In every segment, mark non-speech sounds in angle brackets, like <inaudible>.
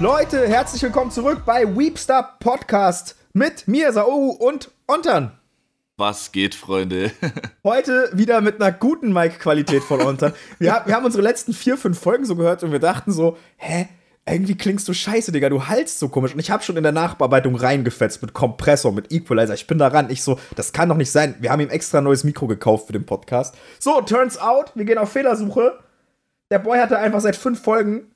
Leute, herzlich willkommen zurück bei Weepstar Podcast mit mir, Saoru und Ontern. Was geht, Freunde? <laughs> Heute wieder mit einer guten Mic-Qualität von Ontern. Wir, wir haben unsere letzten vier, fünf Folgen so gehört und wir dachten so, hä? Irgendwie klingst du scheiße, Digga, du haltst so komisch. Und ich habe schon in der Nachbearbeitung reingefetzt mit Kompressor, mit Equalizer. Ich bin da ran. Ich so, das kann doch nicht sein. Wir haben ihm extra ein neues Mikro gekauft für den Podcast. So, turns out, wir gehen auf Fehlersuche. Der Boy hatte einfach seit fünf Folgen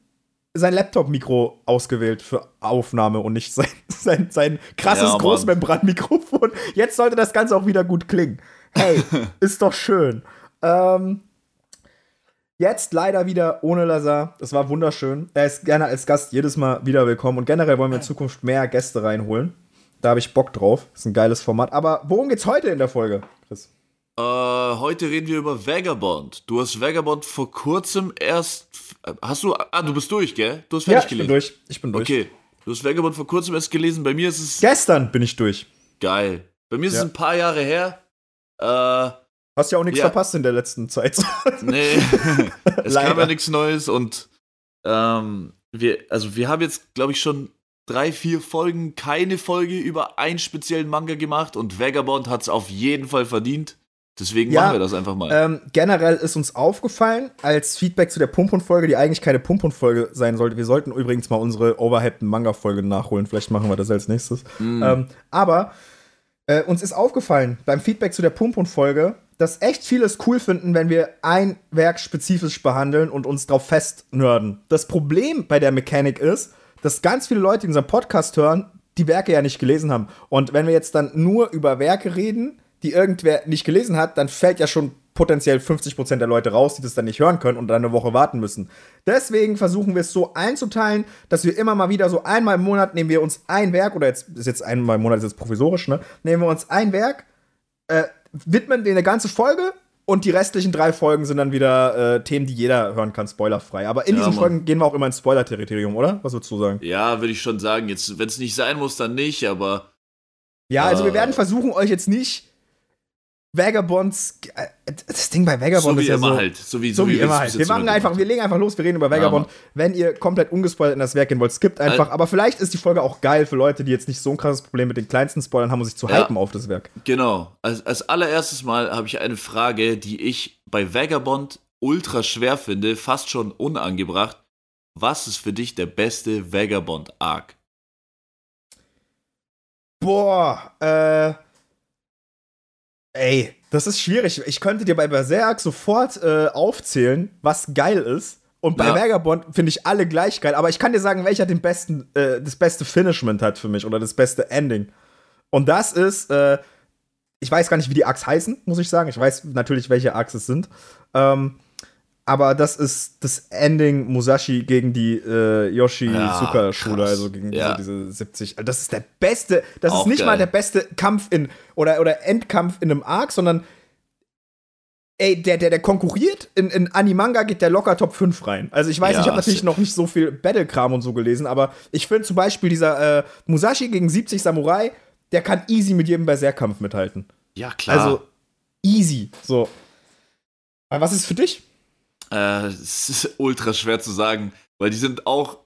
sein Laptop-Mikro ausgewählt für Aufnahme und nicht sein, <laughs> sein, sein krasses Ja. Großmembran-Mikrofon. Jetzt sollte das Ganze auch wieder gut klingen. Hey, <laughs> ist doch schön. Ähm, jetzt leider wieder ohne Lazar. Das war wunderschön. Er ist gerne als Gast jedes Mal wieder willkommen und generell wollen wir in Zukunft mehr Gäste reinholen. Da habe ich Bock drauf. Ist ein geiles Format. Aber worum geht's heute in der Folge, Chris? Äh, heute reden wir über Vagabond. Du hast Vagabond vor kurzem erst. Hast du. Ah, du bist durch, gell? Du hast Ja, fertig ich bin gelesen. durch. Ich bin durch. Okay. Du hast Vagabond vor kurzem erst gelesen. Bei mir ist es Gestern bin ich durch. geil. Bei mir ist Ja. es ein paar Jahre her. Äh, Hast ja auch nichts Ja. verpasst in der letzten Zeit. <laughs> nee. <laughs> es kam Leider. ja nichts Neues und ähm, wir, also wir haben jetzt, glaube ich, schon drei, vier Folgen keine Folge über einen speziellen Manga gemacht und Vagabond hat es auf jeden Fall verdient. Deswegen Ja, machen wir das einfach mal. Ähm, generell ist uns aufgefallen, als Feedback zu der Pump-und-Folge, die eigentlich keine Pump-und-Folge sein sollte. Wir sollten übrigens mal unsere overhypten Manga-Folge nachholen. Vielleicht machen wir das als nächstes. Ähm, aber äh, uns ist aufgefallen beim Feedback zu der Pump-und-Folge, dass echt viele es cool finden, wenn wir ein Werk spezifisch behandeln und uns drauf festnörden. Das Problem bei der Mechanik ist, dass ganz viele Leute, die unseren Podcast hören, die Werke ja nicht gelesen haben. Und wenn wir jetzt dann nur über Werke reden, die irgendwer nicht gelesen hat, dann fällt ja schon potenziell 50% der Leute raus, die das dann nicht hören können und dann eine Woche warten müssen. Deswegen versuchen wir es so einzuteilen, dass wir immer mal wieder so einmal im Monat nehmen wir uns ein Werk, oder jetzt ist jetzt einmal im Monat ist jetzt provisorisch, ne? Nehmen wir uns ein Werk, äh, widmen denen eine ganze Folge und die restlichen drei Folgen sind dann wieder äh, Themen, die jeder hören kann, spoilerfrei. Aber in Ja, diesen Mann. Folgen gehen wir auch immer ins Spoiler-Territorium, oder? Was würdest du sagen? Ja, würde ich schon sagen. Jetzt, wenn es nicht sein muss, dann nicht, aber Ja, also wir Äh. werden versuchen, euch jetzt nicht Vagabonds. äh, Das Ding bei Vagabond so wie ist ja immer so. halt. So wie, So, wie wir es immer halt. Wir machen einfach, wir legen einfach los, wir reden über Vagabond. Mann. Wenn ihr komplett ungespoilert in das Werk gehen wollt, skippt einfach. Al- Aber vielleicht ist die Folge auch geil für Leute, die jetzt nicht so ein krasses Problem mit den kleinsten Spoilern haben und sich zu Ja. hypen auf das Werk. Genau. Als, als allererstes Mal habe ich eine Frage, die ich bei Vagabond ultra schwer finde, fast schon unangebracht. Was ist für dich der beste Vagabond-Arc? Boah, äh. Ey, das ist schwierig. Ich könnte dir bei Berserk sofort äh, aufzählen, was geil ist. Und bei Ja. Vagabond finde ich alle gleich geil. Aber ich kann dir sagen, welcher den besten, äh, das beste Finishment hat für mich oder das beste Ending. Und das ist, äh, ich weiß gar nicht, wie die Arcs heißen, muss ich sagen. Ich weiß natürlich, welche Arcs es sind. Ähm, aber das ist das Ending Musashi gegen die äh, Ja, Yoshi-Suka-Schule, krass. also gegen Ja. diese, diese 70. Das ist der beste, das Auch ist nicht geil. mal der beste Kampf in oder, oder Endkampf in einem Arc, sondern ey, der, der, der konkurriert. In, in Animanga geht der locker Top 5 rein. Also ich weiß, Ja, ich habe natürlich noch nicht so viel Battle-Kram und so gelesen, aber ich finde zum Beispiel dieser äh, Musashi gegen 70 Samurai, der kann easy mit jedem Berserk-Kampf mithalten. Ja, klar. Also easy. So. Aber was ist für dich? Äh, es ist <laughs> ultra schwer zu sagen, weil die sind auch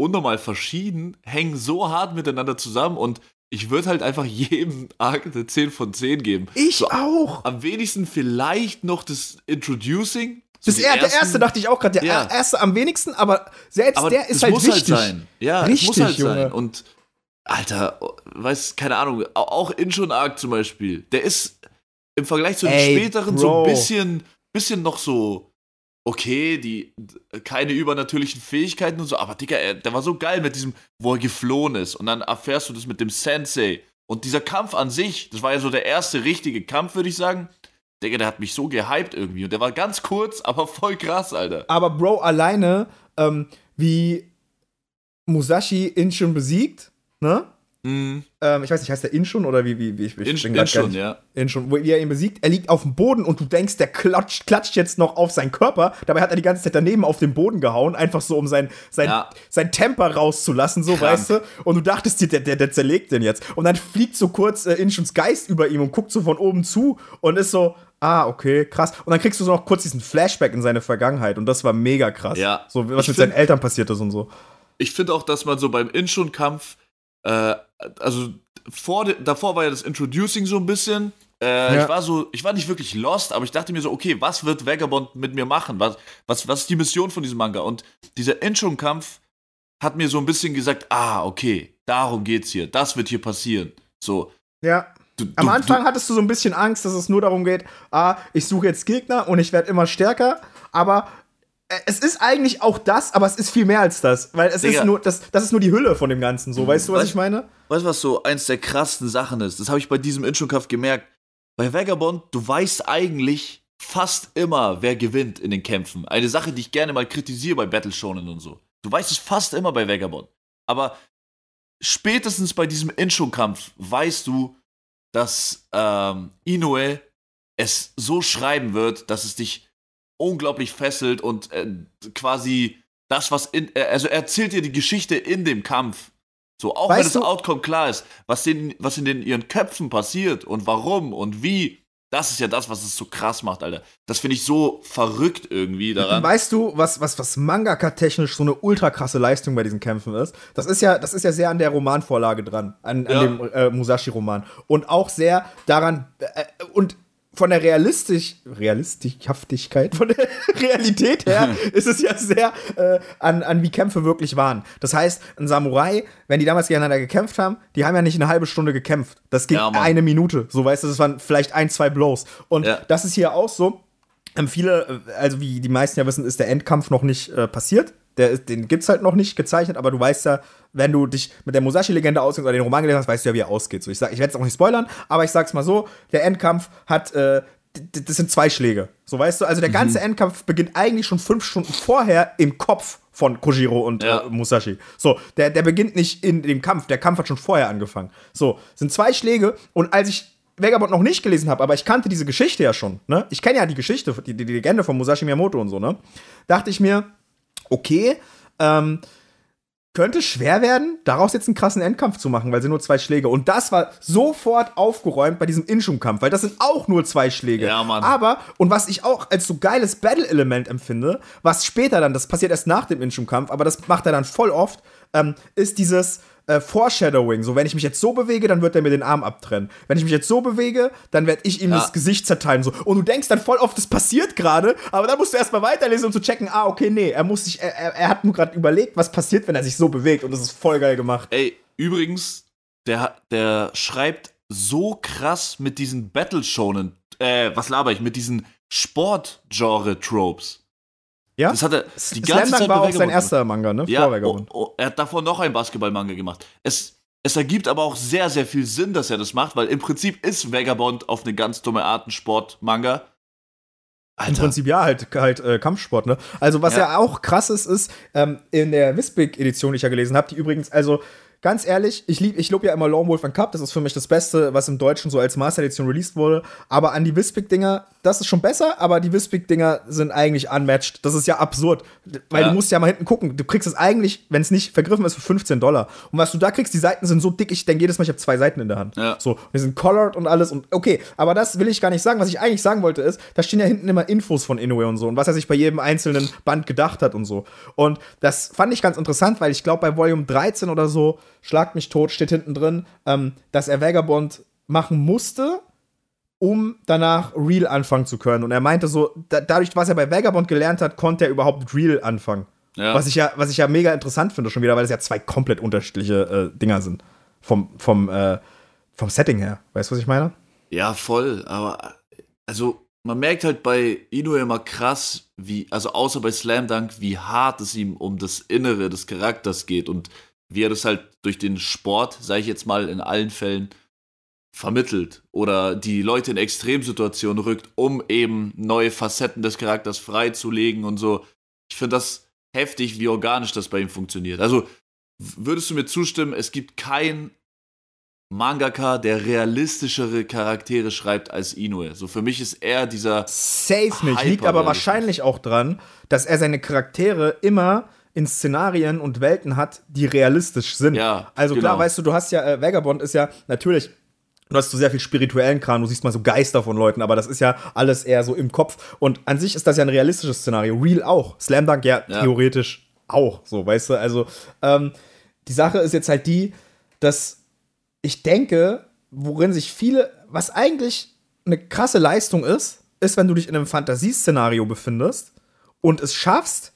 unnormal verschieden, hängen so hart miteinander zusammen und ich würde halt einfach <laughs> jedem Arc eine 10 von 10 geben. Ich So, auch. Am wenigsten vielleicht noch das Introducing. So Das er, der ersten- erste dachte ich auch gerade, der Ja. erste am wenigsten, aber selbst aber der ist halt muss wichtig. halt sein. Ja, Richtig, es muss halt Junge. sein. Und Alter, weiß, keine Ahnung, au- auch Inshun Arc zum Beispiel, der ist im Vergleich zu den Ey, späteren so Bro. ein bisschen, bisschen noch so, okay, die keine übernatürlichen Fähigkeiten und so, aber Digga, er, der war so geil mit diesem, wo er geflohen ist und dann erfährst du das mit dem Sensei. Und dieser Kampf an sich, das war ja so der erste richtige Kampf, würde ich sagen. Digga, der hat mich so gehypt irgendwie. Und der war ganz kurz, <laughs> aber voll krass, Alter. Aber Bro, alleine, ähm, wie Musashi Inshun besiegt, ne? Mhm. Ähm, ich weiß nicht, heißt der Inshun oder wie, wie, wie ich, ich In, nicht- ja. Inshun, wo wie er ihn besiegt, er liegt auf dem Boden und du denkst, der klatscht, klatscht jetzt noch auf seinen Körper. Dabei hat er die ganze Zeit daneben auf den Boden gehauen, einfach so, um sein, sein, Ja. sein Temper rauszulassen, so, Krank. weißt du? Und du dachtest dir, der, der, der zerlegt den jetzt. Und dann fliegt so kurz äh, Inshuns Geist über ihm und guckt so von oben zu und ist so, ah, okay, krass. Und dann kriegst du so noch kurz diesen Flashback in seine Vergangenheit und das war mega krass. Ja. So, was Ich mit find- seinen Eltern passiert ist und so. ich finde auch, dass man so beim Inshun-Kampf, äh, also vor, davor war ja das Introducing so ein bisschen. Äh, ja. Ich war so, ich war nicht wirklich lost, aber ich dachte mir so, okay, was wird Vagabond mit mir machen? Was, was, was ist die Mission von diesem Manga? Und dieser Inshun-Kampf hat mir so ein bisschen gesagt, ah, okay, darum geht's hier, das wird hier passieren. So. Ja. Du, Am du, Anfang du, hattest du so ein bisschen Angst, dass es nur darum geht, ah, ich suche jetzt Gegner und ich werde immer stärker, aber es ist eigentlich auch das, aber es ist viel mehr als das, weil es Digga. ist nur das, das ist nur die Hülle von dem Ganzen. So, weißt du, was weißt, ich meine? Weißt du, was so eins der krassesten Sachen ist? Das habe ich bei diesem Intro-Kampf gemerkt. Bei Vagabond, du weißt eigentlich fast immer, wer gewinnt in den Kämpfen. Eine Sache, die ich gerne mal kritisiere bei Battle Shonen und so. Du weißt es fast immer bei Vagabond. Aber spätestens bei diesem Intro-Kampf weißt du, dass ähm, Inoue es so schreiben wird, dass es dich unglaublich fesselt und äh, quasi das, was in, äh, also er erzählt dir die Geschichte in dem Kampf. So, auch weißt wenn das du? Outcome klar ist, was, den, was in den, ihren Köpfen passiert und warum und wie, das ist ja das, was es so krass macht, Alter. Das finde ich so verrückt irgendwie daran. Weißt du, was, was, was Mangaka-technisch so eine ultra krasse Leistung bei diesen Kämpfen ist? Das ist ja, das ist ja sehr an der Romanvorlage dran, an, an ja. dem äh, Musashi-Roman. Und auch sehr daran, äh, und von der Realistisch, Realistikhaftigkeit, von der <laughs> Realität her, <laughs> ist es ja sehr äh, an, an wie Kämpfe wirklich waren. Das heißt, ein Samurai, wenn die damals gegeneinander gekämpft haben, die haben ja nicht eine halbe Stunde gekämpft. Das ging ja, eine Minute. So weißt du, das waren vielleicht ein, zwei Blows. Und ja. das ist hier auch so. Ähm, viele, äh, also wie die meisten ja wissen, ist der Endkampf noch nicht äh, passiert. Der, den gibt's halt noch nicht gezeichnet, aber du weißt ja, wenn du dich mit der Musashi-Legende auskennst oder den Roman gelesen hast, weißt du ja, wie er ausgeht. So, ich, sag, ich werde es auch nicht spoilern, aber ich sag's mal so: Der Endkampf hat, äh, das sind zwei Schläge. So, weißt du, also der ganze mhm. Endkampf beginnt eigentlich schon fünf Stunden vorher im Kopf von Kojiro und ja. äh, Musashi. So, der, der beginnt nicht in dem Kampf, der Kampf hat schon vorher angefangen. So, sind zwei Schläge und als ich Vagabond noch nicht gelesen habe, aber ich kannte diese Geschichte ja schon, ne? Ich kenne ja die Geschichte, die, die Legende von Musashi Miyamoto und so, ne? Dachte ich mir, okay, ähm, könnte schwer werden, daraus jetzt einen krassen Endkampf zu machen, weil sie nur zwei Schläge. Und das war sofort aufgeräumt bei diesem Inschum-Kampf, weil das sind auch nur zwei Schläge. Ja, Mann. Aber, und was ich auch als so geiles Battle-Element empfinde, was später dann, das passiert erst nach dem Inschum-Kampf, aber das macht er dann voll oft, ähm, ist dieses, äh, Foreshadowing. So, wenn ich mich jetzt so bewege, dann wird er mir den Arm abtrennen. Wenn ich mich jetzt so bewege, dann werde ich ihm ja. das Gesicht zerteilen. So. Und du denkst dann voll oft, das passiert gerade, aber dann musst du erstmal weiterlesen, um zu checken, ah, okay, nee, er muss sich, er, er hat nur gerade überlegt, was passiert, wenn er sich so bewegt. Und das ist voll geil gemacht. Ey, übrigens, der, der schreibt so krass mit diesen Battle-Shonen, äh, was laber ich, mit diesen Sport-Genre-Tropes. Ja? Das hat er die ganze Slam Zeit war auch sein erster Manga, ne? Ja, oh, oh, er hat davor noch einen Basketball-Manga gemacht. Es, es ergibt aber auch sehr, sehr viel Sinn, dass er das macht, weil im Prinzip ist Vagabond auf eine ganz dumme Art ein Sport-Manga. Im Prinzip ja, halt, halt äh, Kampfsport, ne? Also, was ja, ja auch krass ist, ist, ähm, in der Wispig-Edition, die ich ja gelesen habe, die übrigens, also ganz ehrlich, ich, lieb, ich lobe ja immer Lone Wolf and Cup, das ist für mich das Beste, was im Deutschen so als Master Edition released wurde. Aber an die Wispig-Dinger, das ist schon besser, aber die Wispig-Dinger sind eigentlich unmatched. Das ist ja absurd. Weil ja. du musst ja mal hinten gucken. Du kriegst es eigentlich, wenn es nicht vergriffen ist, für 15 Dollar. Und was du da kriegst, die Seiten sind so dick, ich denke jedes Mal, ich habe zwei Seiten in der Hand. Ja. So, die sind colored und alles. Und okay, aber das will ich gar nicht sagen. Was ich eigentlich sagen wollte, ist, da stehen ja hinten immer Infos von Inoue und so und was er sich bei jedem einzelnen Band gedacht hat und so. Und das fand ich ganz interessant, weil ich glaube, bei Volume 13 oder so Schlag mich tot, steht hinten drin, ähm, dass er Vagabond machen musste, um danach Real anfangen zu können. Und er meinte so, da, dadurch, was er bei Vagabond gelernt hat, konnte er überhaupt Real anfangen. Ja. Was, ich ja, was ich ja mega interessant finde schon wieder, weil es ja zwei komplett unterschiedliche äh, Dinger sind. Vom, vom, äh, vom Setting her. Weißt du, was ich meine? Ja, voll. Aber also man merkt halt bei Ino immer krass, wie, also außer bei Slam Dunk, wie hart es ihm um das Innere des Charakters geht und wie er das halt durch den Sport, sage ich jetzt mal in allen Fällen, vermittelt oder die Leute in Extremsituationen rückt, um eben neue Facetten des Charakters freizulegen und so. Ich finde das heftig, wie organisch das bei ihm funktioniert. Also würdest du mir zustimmen, es gibt kein Mangaka, der realistischere Charaktere schreibt als Inoue. So für mich ist er dieser Safe nicht, liegt aber wahrscheinlich auch dran, dass er seine Charaktere immer in Szenarien und Welten hat, die realistisch sind. Ja, also genau. klar, weißt du, du hast ja, äh, Vagabond ist ja natürlich Du hast so sehr viel spirituellen Kram, du siehst mal so Geister von Leuten, aber das ist ja alles eher so im Kopf. Und an sich ist das ja ein realistisches Szenario. Real auch. Slam Dunk ja, ja. theoretisch auch, so, weißt du? Also, ähm, die Sache ist jetzt halt die, dass ich denke, worin sich viele, was eigentlich eine krasse Leistung ist, ist, wenn du dich in einem Fantasieszenario befindest und es schaffst,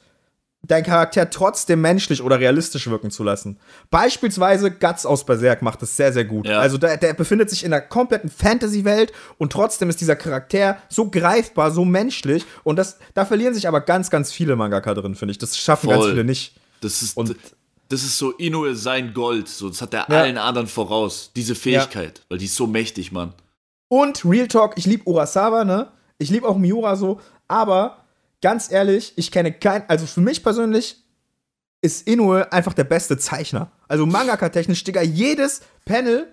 deinen Charakter trotzdem menschlich oder realistisch wirken zu lassen. Beispielsweise Guts aus Berserk macht das sehr, sehr gut. Ja. Also der, der befindet sich in einer kompletten Fantasy-Welt und trotzdem ist dieser Charakter so greifbar, so menschlich und das, da verlieren sich aber ganz, ganz viele Mangaka drin, finde ich. Das schaffen ganz Voll. viele nicht. Das ist, Und- das ist so Inoue sein Gold. So, das hat er Ja. allen anderen voraus. Diese Fähigkeit. Weil die ist so mächtig, Mann. Und Real Talk, ich liebe Urasawa, ne? Ich liebe auch Miura so, aber ganz ehrlich, ich kenne kein, also für mich persönlich ist Inoue einfach der beste Zeichner. Also Mangaka-technisch, Digga, jedes Panel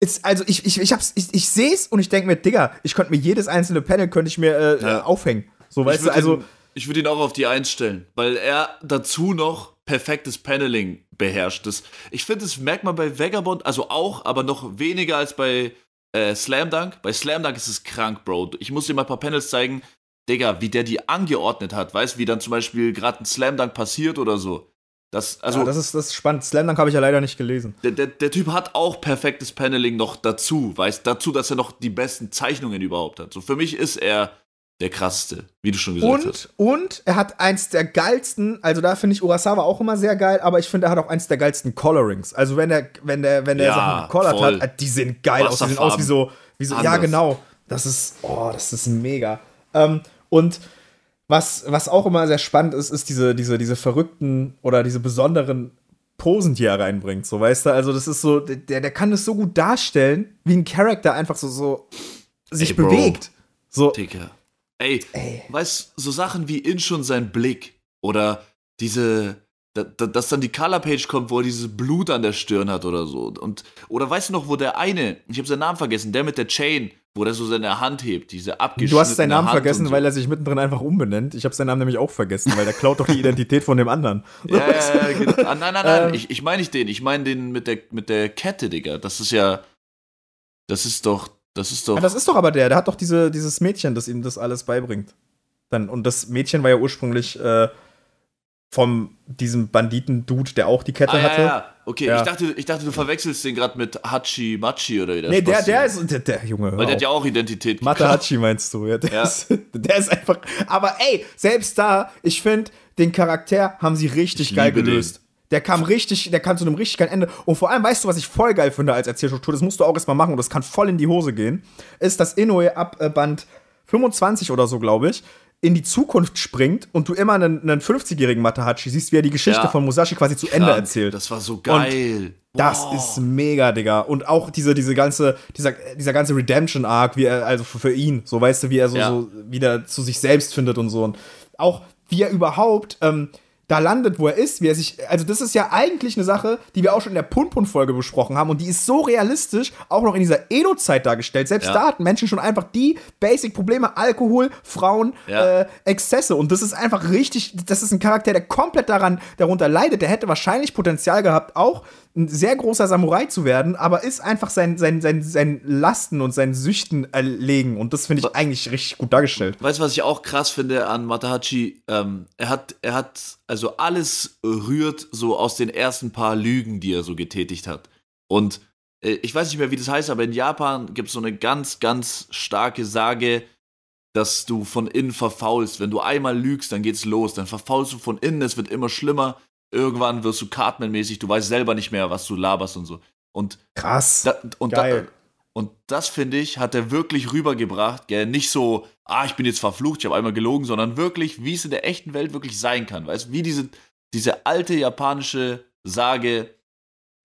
ist, also ich, ich, ich, hab's, ich, ich sehe es und ich denke mir, Digga, ich könnte mir jedes einzelne Panel könnte ich mir äh, Ja. äh, aufhängen. So, weißt ich du, würde also ihn, ich würd ihn auch auf die Eins stellen, weil er dazu noch perfektes Paneling beherrscht. Das, ich finde, das merkt man bei Vagabond, also auch, aber noch weniger als bei äh, Slam Dunk. Bei Slam Dunk ist es krank, Bro. Ich muss dir mal ein paar Panels zeigen, Digga, wie der die angeordnet hat. Weißt du, wie dann zum Beispiel gerade ein Slam Dunk passiert oder so. Das, also, ja, das, ist, das ist spannend. Slam Dunk habe ich ja leider nicht gelesen. der, der, der Typ hat auch perfektes Paneling noch dazu, weißt dazu, dass er noch die besten Zeichnungen überhaupt hat. So für mich ist er der krasseste, wie du schon gesagt hast. Und, und er hat eins der geilsten, also da finde ich Urasawa auch immer sehr geil, aber ich finde, er hat auch eins der geilsten Colorings. Also wenn er, wenn der, wenn der Ja, Sachen gecolert voll. hat, äh, die sehen geil aus. Die sehen aus wie so, wie so ja genau. Das ist, oh, das ist mega. Ähm, und was, was auch immer sehr spannend ist, ist diese, diese, diese verrückten oder diese besonderen Posen, die er reinbringt. So, weißt du, also das ist so, der, der kann das so gut darstellen, wie ein Charakter einfach so, so sich Ey, bewegt. So, Digga. Ey, Ey. weißt so Sachen wie in schon sein Blick oder diese, da, da, dass dann die Colorpage kommt, wo er dieses Blut an der Stirn hat oder so. Und, oder weißt du noch, wo der eine, ich habe seinen Namen vergessen, der mit der Chain, wo der so seine Hand hebt, diese abgeschnittene Du hast seinen Namen Hand vergessen, so. weil er sich mittendrin einfach umbenennt. Ich habe seinen Namen nämlich auch vergessen, weil der klaut doch die <laughs> Identität von dem anderen. Ja, ja, <laughs> ja, genau. Ah, nein, nein, nein, Ähm. ich, ich meine nicht den, ich meine den mit der, mit der Kette, Digga. Das ist ja, das ist doch, das ist doch, Ja, das ist doch aber der. Der hat doch diese, dieses Mädchen, das ihm das alles beibringt. Dann, und das Mädchen war ja ursprünglich äh, vom diesem Banditen-Dude, der auch die Kette ah, ja, hatte. ja, okay, Ja. Ich, dachte, ich dachte, du verwechselst den gerade mit Hachi Machi oder wie der Nee, der, der ist. Der, der Junge. Weil der hat auf. ja auch Identität. Matahachi meinst du, ja. Der, Ja. Ist, der ist einfach. Aber ey, selbst da, ich finde, den Charakter haben sie richtig Ich geil gelöst. Der kam richtig, der kam zu einem richtig geilen Ende. Und vor allem, weißt du, was ich voll geil finde als Erzählstruktur, das musst du auch erstmal machen und das kann voll in die Hose gehen, ist, dass Inoue ab Band 25 oder so, glaube ich, in die Zukunft springt und du immer einen, einen 50-jährigen Matahachi siehst, wie er die Geschichte Ja. von Musashi quasi zu Ende Krank. erzählt. Das war so geil. Das Wow. ist mega, Digga. Und auch diese, diese ganze, dieser, dieser ganze Redemption-Arc, wie er, also für, für ihn, so weißt du, wie er so, Ja. so wieder zu sich selbst findet und so. Und auch wie er überhaupt ähm, da landet, wo er ist, wie er sich. Also, das ist ja eigentlich eine Sache, die wir auch schon in der Pun-Pun-Folge besprochen haben. Und die ist so realistisch, auch noch in dieser Edo-Zeit dargestellt. Selbst Ja. da hatten Menschen schon einfach die Basic-Probleme: Alkohol, Frauen, Ja. äh, Exzesse. Und das ist einfach richtig, das ist ein Charakter, der komplett daran, darunter leidet. Der hätte wahrscheinlich Potenzial gehabt, auch ein sehr großer Samurai zu werden, aber ist einfach sein, sein, sein, sein Lasten und seinen Süchten erlegen. Und das finde ich eigentlich richtig gut dargestellt. Weißt du, was ich auch krass finde an Matahachi? Ähm, er hat, er hat, also alles rührt so aus den ersten paar Lügen, die er so getätigt hat. Und äh, ich weiß nicht mehr, wie das heißt, aber in Japan gibt es so eine ganz, ganz starke Sage, dass du von innen verfaulst. Wenn du einmal lügst, dann geht's los. Dann verfaulst du von innen, es wird immer schlimmer. Irgendwann wirst du Cartman-mäßig, du weißt selber nicht mehr, was du laberst und so. Und Krass. da, und, Geil. Da, und das, finde ich, hat er wirklich rübergebracht. Gell? Nicht so, ah, ich bin jetzt verflucht, ich habe einmal gelogen, sondern wirklich, wie es in der echten Welt wirklich sein kann. Weißt du, wie diese, diese alte japanische Sage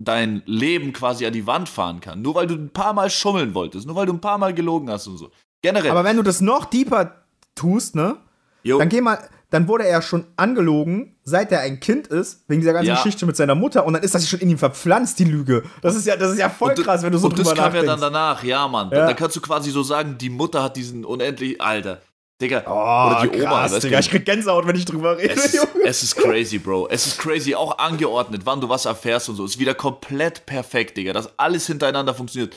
dein Leben quasi an die Wand fahren kann. Nur weil du ein paar Mal schummeln wolltest, nur weil du ein paar Mal gelogen hast und so. Generell. aber wenn du das noch deeper tust, ne? jo, Dann geh mal, dann wurde er schon angelogen, seit er ein Kind ist, wegen dieser ganzen Ja. Geschichte mit seiner Mutter und dann ist das schon in ihm verpflanzt, die Lüge. Das ist ja, das ist ja voll Und- krass, wenn du so und drüber das kam ja nachdenkst. dann danach, ja, Mann. Ja. Da kannst du quasi so sagen, die Mutter hat diesen unendlich, Alter. Digga, oh, oder die Oma, krass, weißt Digga, ich krieg Gänsehaut, wenn ich drüber rede. Es ist, es ist crazy, Bro. Es ist crazy. Auch angeordnet, wann du was erfährst und so. Ist wieder komplett perfekt, Digga. Dass alles hintereinander funktioniert.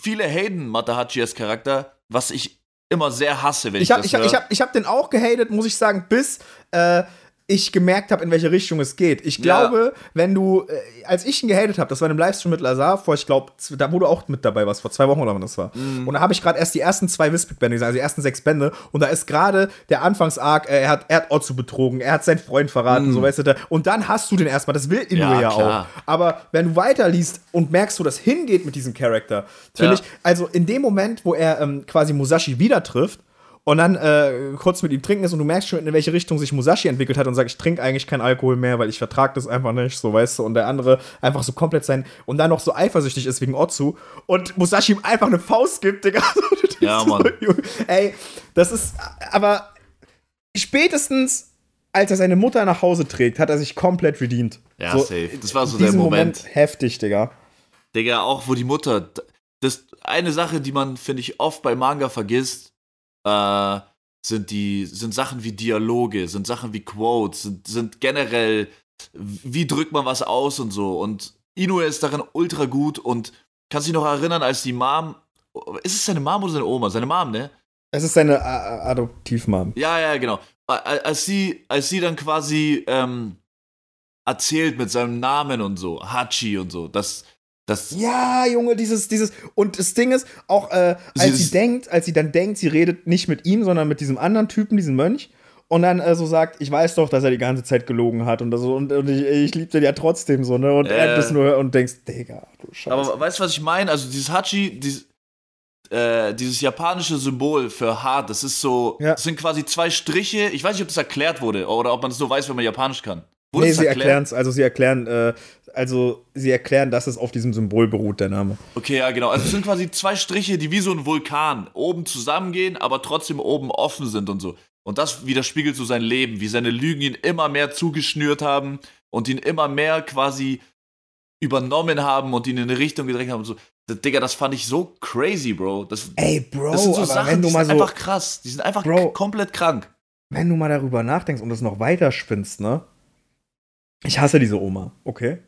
Viele haten Matahachi als Charakter, was ich immer sehr hasse, wenn ich, Ich habe das ich hab, höre. ich hab, ich hab den auch gehatet, muss ich sagen, bis, äh, ich gemerkt habe, in welche Richtung es geht. Ich glaube, ja. wenn du, äh, als ich ihn gehatet habe, das war in einem Livestream mit Lazar vor, ich glaube, da wo du auch mit dabei warst, vor zwei Wochen oder wann das war. Mhm. Und da habe ich gerade erst die ersten zwei Wispic-Bände gesehen, also die ersten sechs Bände. Und da ist gerade der Anfangsarg, äh, er hat, er hat Otzu betrogen, er hat seinen Freund verraten, mhm. so weißt du. Und dann hast du den erstmal, das will Inoue ja, ja auch. Aber wenn du weiterliest und merkst, wo das hingeht mit diesem Charakter, finde ja. ich, also in dem Moment, wo er ähm, quasi Musashi wieder trifft, und dann äh, kurz mit ihm trinken ist und du merkst schon, in welche Richtung sich Musashi entwickelt hat und sagt, ich trinke eigentlich keinen Alkohol mehr, weil ich vertrage das einfach nicht, so weißt du, und der andere einfach so komplett sein und dann noch so eifersüchtig ist wegen Otsu und Musashi ihm einfach eine Faust gibt, Digga. <laughs> ja, Mann. ey, das ist, aber spätestens als er seine Mutter nach Hause trägt, hat er sich komplett redeemt. Ja, so, safe. Das war so der Moment. Moment. Heftig, Digga. Digga, auch wo die Mutter. Das eine Sache, die man, finde ich, oft bei Manga vergisst, äh, sind die, sind Sachen wie Dialoge, sind Sachen wie Quotes, sind, sind generell, wie drückt man was aus und so. Und Inoue ist darin ultra gut und kannst dich noch erinnern, als die Mom, ist es seine Mom oder seine Oma? Seine Mom, ne? Es ist seine Adoptivmom. Ja, ja, genau. Als sie, als sie dann quasi ähm, erzählt mit seinem Namen und so, Hachi und so, das, das ja, Junge, dieses, dieses. Und das Ding ist, auch äh, als sie denkt, als sie dann denkt, sie redet nicht mit ihm, sondern mit diesem anderen Typen, diesem Mönch. Und dann äh, so sagt, ich weiß doch, dass er die ganze Zeit gelogen hat und, das, und, und ich, ich liebe den ja trotzdem so, ne? Und äh, er das nur und denkst, Digga, du Scheiße. Aber weißt du, was ich meine? Also dieses Hachi, dieses, äh, dieses japanische Symbol für hart, das ist so, ja. das sind quasi zwei Striche. Ich weiß nicht, ob das erklärt wurde oder ob man es nur weiß, wenn man Japanisch kann. Wurde nee, sie erklären es, also sie erklären, äh, also sie erklären, dass es auf diesem Symbol beruht, der Name. Okay, ja, genau. Also es sind quasi zwei Striche, die wie so ein Vulkan oben zusammengehen, aber trotzdem oben offen sind und so. Und das widerspiegelt so sein Leben, wie seine Lügen ihn immer mehr zugeschnürt haben und ihn immer mehr quasi übernommen haben und ihn in eine Richtung gedrängt haben und so. Digga, das fand ich so crazy, Bro. Das, Ey, Bro, das sind so Sachen, die sind so, einfach krass. Die sind einfach Bro, komplett krank. Wenn du mal darüber nachdenkst und das noch weiter spinnst, ne? Ich hasse diese Oma, okay?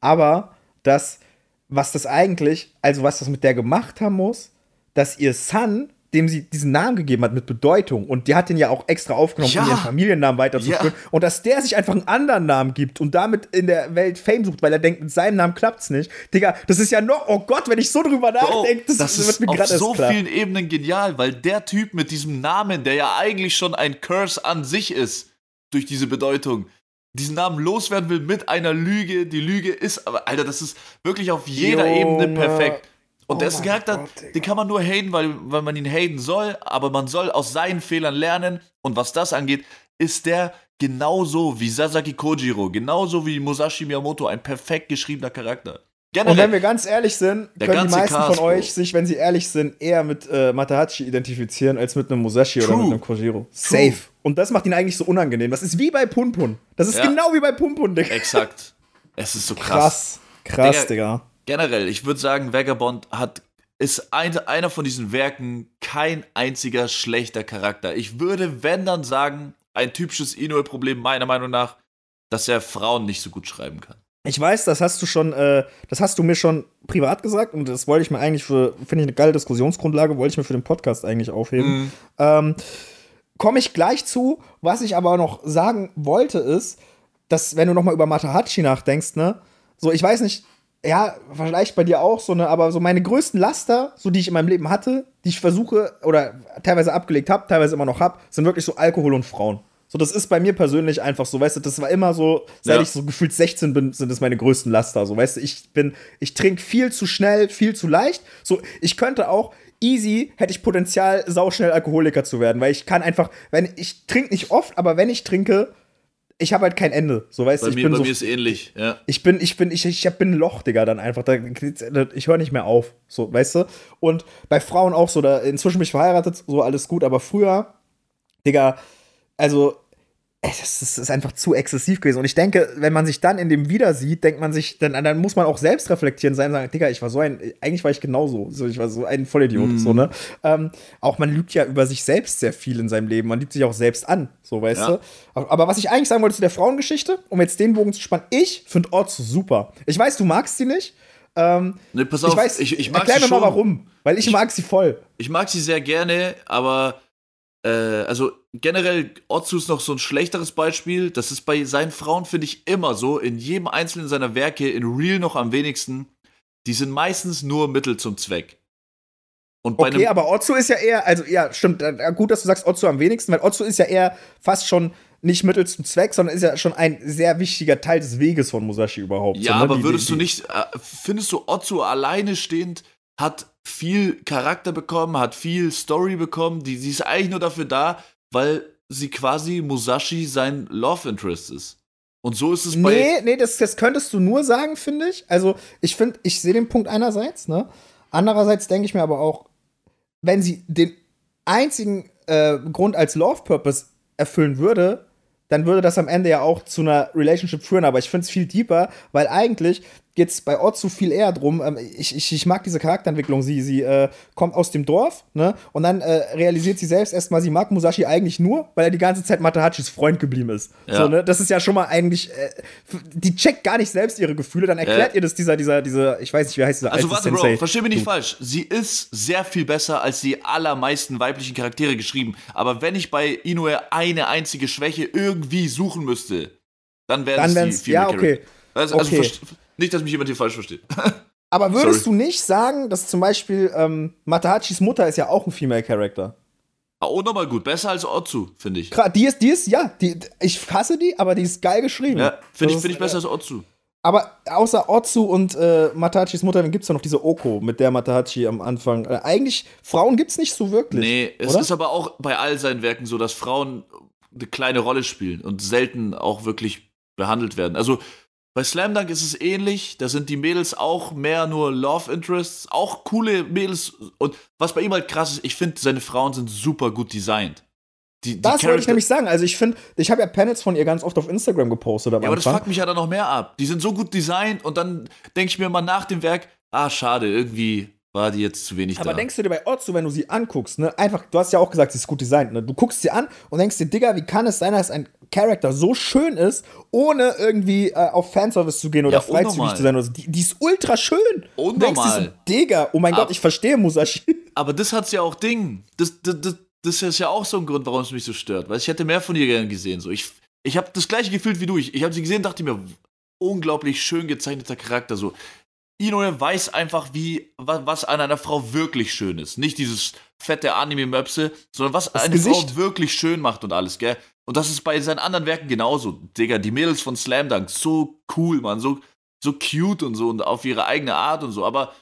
Aber das, was das eigentlich, also was das mit der gemacht haben muss, dass ihr Son, dem sie diesen Namen gegeben hat mit Bedeutung, und die hat den ja auch extra aufgenommen, ja. um ihren Familiennamen weiterzuführen, ja. und dass der sich einfach einen anderen Namen gibt und damit in der Welt Fame sucht, weil er denkt, mit seinem Namen klappt's nicht. Digga, das ist ja noch, oh Gott, wenn ich so drüber nachdenke, das, das wird mir gerade auf so klar. vielen Ebenen genial, weil der Typ mit diesem Namen, der ja eigentlich schon ein Curse an sich ist, durch diese Bedeutung, diesen Namen loswerden will mit einer Lüge. Die Lüge ist, aber Alter, das ist wirklich auf jeder Junge. Ebene perfekt. Und oh dessen Charakter, Gott, den kann man nur haten, weil, weil man ihn haten soll, aber man soll aus seinen Fehlern lernen. Und was das angeht, ist der genauso wie Sasaki Kojiro, genauso wie Musashi Miyamoto ein perfekt geschriebener Charakter. Generell, und wenn wir ganz ehrlich sind, können die meisten Cast, von euch sich, wenn sie ehrlich sind, eher mit äh, Matahachi identifizieren als mit einem Musashi True. oder mit einem Kojiro. Safe. Und das macht ihn eigentlich so unangenehm. Das ist wie bei Punpun. Das ist ja. genau wie bei Punpun, Digga. Exakt. Es ist so krass. Krass, krass, Digga. Digga. Generell, ich würde sagen, Vagabond hat ist ein, einer von diesen Werken kein einziger schlechter Charakter. Ich würde, wenn dann sagen, ein typisches Inoue-Problem meiner Meinung nach, dass er Frauen nicht so gut schreiben kann. Ich weiß, das hast du schon, äh, das hast du mir schon privat gesagt und das wollte ich mir eigentlich für, finde ich eine geile Diskussionsgrundlage, wollte ich mir für den Podcast eigentlich aufheben. Mhm. Ähm, Komme ich gleich zu. Was ich aber noch sagen wollte, ist, dass, wenn du noch mal über Matahachi nachdenkst, ne, so, ich weiß nicht, ja, vielleicht bei dir auch so, ne, aber so meine größten Laster, so die ich in meinem Leben hatte, die ich versuche oder teilweise abgelegt habe, teilweise immer noch habe, sind wirklich so Alkohol und Frauen. So, das ist bei mir persönlich einfach so, weißt du, das war immer so, seit ja. ich so gefühlt 16 bin, sind das meine größten Laster. So, weißt du, ich bin, ich trinke viel zu schnell, viel zu leicht. So, ich könnte auch easy, hätte ich Potenzial, sauschnell Alkoholiker zu werden, weil ich kann einfach, wenn ich trinke nicht oft, aber wenn ich trinke, ich habe halt kein Ende. So, weißt du, ich mir, bin bei so, mir ist ähnlich, ja. Ich bin, ich bin, ich, ich bin ein Loch, Digga, dann einfach. Da, ich höre nicht mehr auf. So, weißt du? Und bei Frauen auch so, da inzwischen bin ich verheiratet, so alles gut, aber früher, Digga, also das ist einfach zu exzessiv gewesen. Und ich denke, wenn man sich dann in dem wieder sieht, denkt man sich, dann, dann muss man auch selbst reflektieren sein und sagen, Digga, ich war so ein, eigentlich war ich genauso. So, ich war so ein Vollidiot. Mm. So, ne? Ähm, auch man lügt ja über sich selbst sehr viel in seinem Leben. Man lügt sich auch selbst an, so weißt ja. du. Aber was ich eigentlich sagen wollte zu der Frauengeschichte, um jetzt den Bogen zu spannen, ich finde Orts super. Ich weiß, du magst sie nicht. Ähm, ne, pass auf, ich, weiß, ich, ich mag erklär mir mal warum. Weil ich, ich mag sie voll. Ich mag sie sehr gerne, aber äh, also generell, Otsu ist noch so ein schlechteres Beispiel. Das ist bei seinen Frauen, finde ich, immer so. In jedem einzelnen seiner Werke, in Real noch am wenigsten. Die sind meistens nur Mittel zum Zweck. Und bei okay, aber Otsu ist ja eher, also ja, stimmt, gut, dass du sagst Otsu am wenigsten, weil Otsu ist ja eher fast schon nicht Mittel zum Zweck, sondern ist ja schon ein sehr wichtiger Teil des Weges von Musashi überhaupt. Ja, so, ne? aber die, würdest die, du nicht, äh, findest du Otsu alleine stehend hat viel Charakter bekommen, hat viel Story bekommen, die, die ist eigentlich nur dafür da, weil sie quasi Musashi sein Love Interest ist. Und so ist es bei. Nee, nee, das, das könntest du nur sagen, finde ich. Also, ich finde, ich sehe den Punkt einerseits, ne? Andererseits denke ich mir aber auch, wenn sie den einzigen äh, Grund als Love Purpose erfüllen würde, dann würde das am Ende ja auch zu einer Relationship führen. Aber ich finde es viel deeper, weil eigentlich geht es bei Otsu viel eher drum. Ähm, ich, ich, ich mag diese Charakterentwicklung. Sie, sie äh, kommt aus dem Dorf, ne? Und dann äh, realisiert sie selbst erstmal, sie mag Musashi eigentlich nur, weil er die ganze Zeit Matahachis Freund geblieben ist. Ja. So, ne? Das ist ja schon mal eigentlich. Äh, die checkt gar nicht selbst ihre Gefühle, dann erklärt ihr das dieser, dieser, dieser, ich weiß nicht, wie heißt dieser Also warte, Bro, versteh mich nicht falsch. Sie ist sehr viel besser als die allermeisten weiblichen Charaktere geschrieben. Aber wenn ich bei Inoue eine einzige Schwäche irgendwie suchen müsste, dann wäre es die Ja, okay. Also, also okay. Nicht, dass mich jemand hier falsch versteht. <laughs> Aber würdest Sorry. du nicht sagen, dass zum Beispiel ähm, Matahachis Mutter ist ja auch ein Female Character? Oh, nochmal gut. Besser als Otsu, finde ich. Die ist, die ist, ja, die, ich hasse die, aber die ist geil geschrieben. Ja, finde ich, find ich besser äh, als Otsu. Aber außer Otsu und äh, Matahachis Mutter, dann gibt es ja noch diese Oko, mit der Matahachi am Anfang. Äh, eigentlich, Frauen gibt es nicht so wirklich. Nee, es oder? ist aber auch bei all seinen Werken so, dass Frauen eine kleine Rolle spielen und selten auch wirklich behandelt werden. Also bei Slam Dunk ist es ähnlich. Da sind die Mädels auch mehr nur Love Interests, auch coole Mädels. Und was bei ihm halt krass ist, ich finde, seine Frauen sind super gut designt. Die, die das wollte ich nämlich sagen. Also ich finde, ich habe ja Panels von ihr ganz oft auf Instagram gepostet. Ja, aber das fuckt mich ja dann noch mehr ab. Die sind so gut designt und dann denke ich mir mal nach dem Werk, ah, schade, irgendwie war die jetzt zu wenig aber da. Aber denkst du dir bei Otsu, wenn du sie anguckst, ne, einfach, du hast ja auch gesagt, sie ist gut designt, ne? Du guckst sie an und denkst dir, Digga, wie kann es sein, dass ein Charakter so schön ist, ohne irgendwie äh, auf Fanservice zu gehen oder ja, freizügig zu sein oder so. Die, die, ist ultra schön. Unnormal. So, Digga, oh mein aber, Gott, ich verstehe Musashi. Aber das hat's ja auch Ding. Das, das, das, das ist ja auch so ein Grund, warum es mich so stört. Weil ich hätte mehr von ihr gerne gesehen. So, ich, ich habe das gleiche gefühlt wie du. Ich, ich habe sie gesehen, dachte mir, unglaublich schön gezeichneter Charakter. So, Inoue weiß einfach, wie, was an einer Frau wirklich schön ist. Nicht dieses fette Anime-Möpse, sondern was das eine Gesicht. Frau wirklich schön macht und alles, gell? Und das ist bei seinen anderen Werken genauso. Digga, die Mädels von Slam Dunk, so cool, man, so, so cute und so und auf ihre eigene Art und so. Aber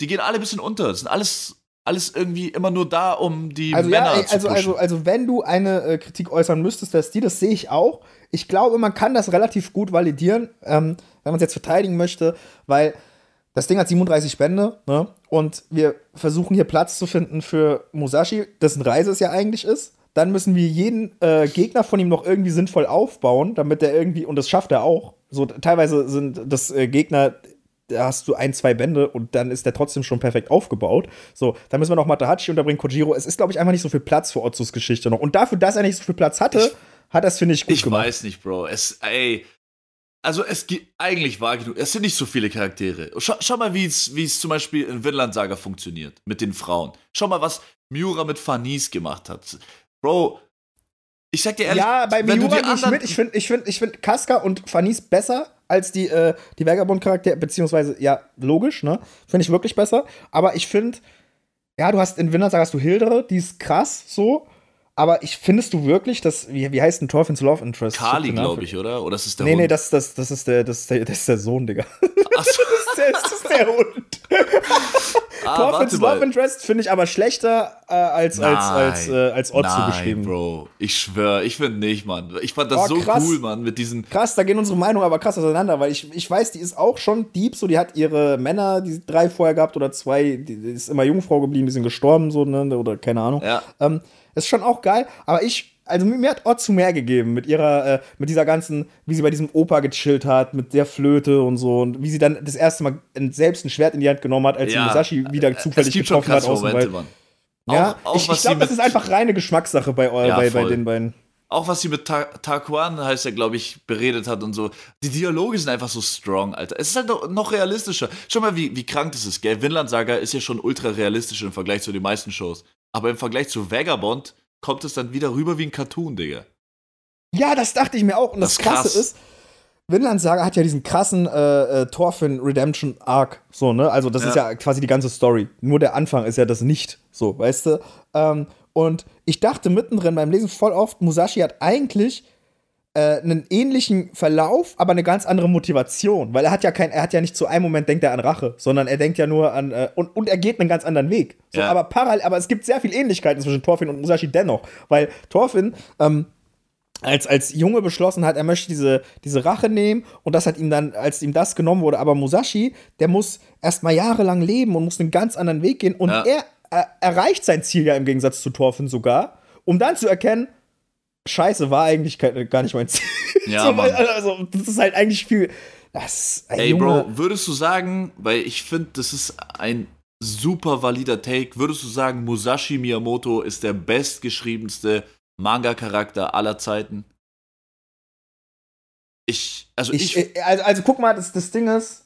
die gehen alle ein bisschen unter. Das sind alles, alles irgendwie immer nur da, um die also, Männer ja, ey, zu also, also, also, wenn du eine äh, Kritik äußern müsstest, es die, das sehe ich auch. Ich glaube, man kann das relativ gut validieren, ähm, wenn man es jetzt verteidigen möchte, weil das Ding hat 37 Bände, ne? Und wir versuchen hier Platz zu finden für Musashi, dessen Reise es ja eigentlich ist. Dann müssen wir jeden äh, Gegner von ihm noch irgendwie sinnvoll aufbauen, damit er irgendwie, und das schafft er auch. So, teilweise sind das äh, Gegner, da hast du ein, zwei Bände und dann ist der trotzdem schon perfekt aufgebaut. So, dann müssen wir noch Matahachi unterbringen, Kojiro. Es ist, glaube ich, einfach nicht so viel Platz für Otsus Geschichte noch. Und dafür, dass er nicht so viel Platz hatte, ich, hat das, finde ich, gut ich gemacht. Ich weiß nicht, Bro. Es, ey, also es gibt eigentlich wahr genug, es sind nicht so viele Charaktere. Schau, schau mal, wie es zum Beispiel in Vinland Saga funktioniert mit den Frauen. Schau mal, was Miura mit Fanis gemacht hat. Bro, ich sag dir ehrlich, ja, bei wenn Miura gehe ich mit. Ich finde ich find, ich find Casca und Fanis besser als die, äh, die Vagabond-Charaktere, beziehungsweise, ja, logisch, ne? Finde ich wirklich besser. Aber ich finde, ja, du hast in Vinland Saga hast du Hildere, die ist krass so. Aber ich findest du wirklich, dass, wie, wie heißt ein Torfins Love Interest? Kali, glaube ich, oder? Oder ist es der nee, Hund? Nee, nee, das, das, das, ist der, das, ist der, das ist der Sohn, Digga. Ach so. <laughs> das, ist der, das Hund. ah, Torfins Love Interest finde ich aber schlechter äh, als, nein, als, als, äh, als Otsu nein, geschrieben. Bro, ich schwöre, ich finde nicht, Mann. Ich fand das oh, so krass. cool, Mann, mit diesen. Krass, da gehen unsere Meinungen aber krass auseinander, weil ich, ich weiß, die ist auch schon Dieb, so, die hat ihre Männer, die drei vorher gehabt oder zwei, die, die ist immer Jungfrau geblieben, die sind gestorben, so, ne, oder keine Ahnung. Ja. Ähm, ist schon auch geil, aber ich, also mir hat Otzu mehr gegeben mit ihrer, äh, mit dieser ganzen, wie sie bei diesem Opa gechillt hat, mit der Flöte und so und wie sie dann das erste Mal selbst ein Schwert in die Hand genommen hat, als ja, sie Musashi wieder äh, zufällig getroffen hat aus dem Wald. Ja, auch, auch, ich, ich glaube, das ist einfach reine Geschmackssache bei, ja, bei, bei den beiden. Auch was sie mit Ta Taquan, heißt er, glaube ich, beredet hat und so. Die Dialoge sind einfach so strong, Alter. Es ist halt noch, noch realistischer. Schau mal, wie, wie krank das ist, gell? Vinland Saga ist ja schon ultra realistisch im Vergleich zu den meisten Shows. Aber im Vergleich zu Vagabond kommt es dann wieder rüber wie ein Cartoon, Digga. Ja, das dachte ich mir auch. Und das, Das ist Krasse krass. ist, Vinland Saga hat ja diesen krassen äh, äh, Thorfinn Redemption Arc, so, ne? Also, das ist Ja. ja quasi die ganze Story. Nur der Anfang ist ja das nicht, so, weißt du? Ähm, und ich dachte mittendrin beim Lesen voll oft, Musashi hat eigentlich äh, einen ähnlichen Verlauf, aber eine ganz andere Motivation. Weil er hat ja kein, er hat ja nicht zu einem Moment denkt er an Rache, sondern er denkt ja nur an, äh, und, und er geht einen ganz anderen Weg. So, Ja. aber parallel, aber es gibt sehr viel Ähnlichkeiten zwischen Thorfinn und Musashi dennoch. Weil Thorfinn, ähm, als, als Junge beschlossen hat, er möchte diese, diese Rache nehmen und das hat ihm dann, als ihm das genommen wurde, aber Musashi, der muss erstmal jahrelang leben und muss einen ganz anderen Weg gehen und Ja. er äh, erreicht sein Ziel ja im Gegensatz zu Thorfinn sogar, um dann zu erkennen, Scheiße, war eigentlich gar nicht mein <laughs> Ziel. Ja, so, also, das ist halt eigentlich viel. Das, ey, Ey, Bro, würdest du sagen, weil ich finde, das ist ein super valider Take, würdest du sagen, Musashi Miyamoto ist der bestgeschriebenste Manga-Charakter aller Zeiten? Ich, also ich, ich, äh, also, also guck mal, das, das Ding ist.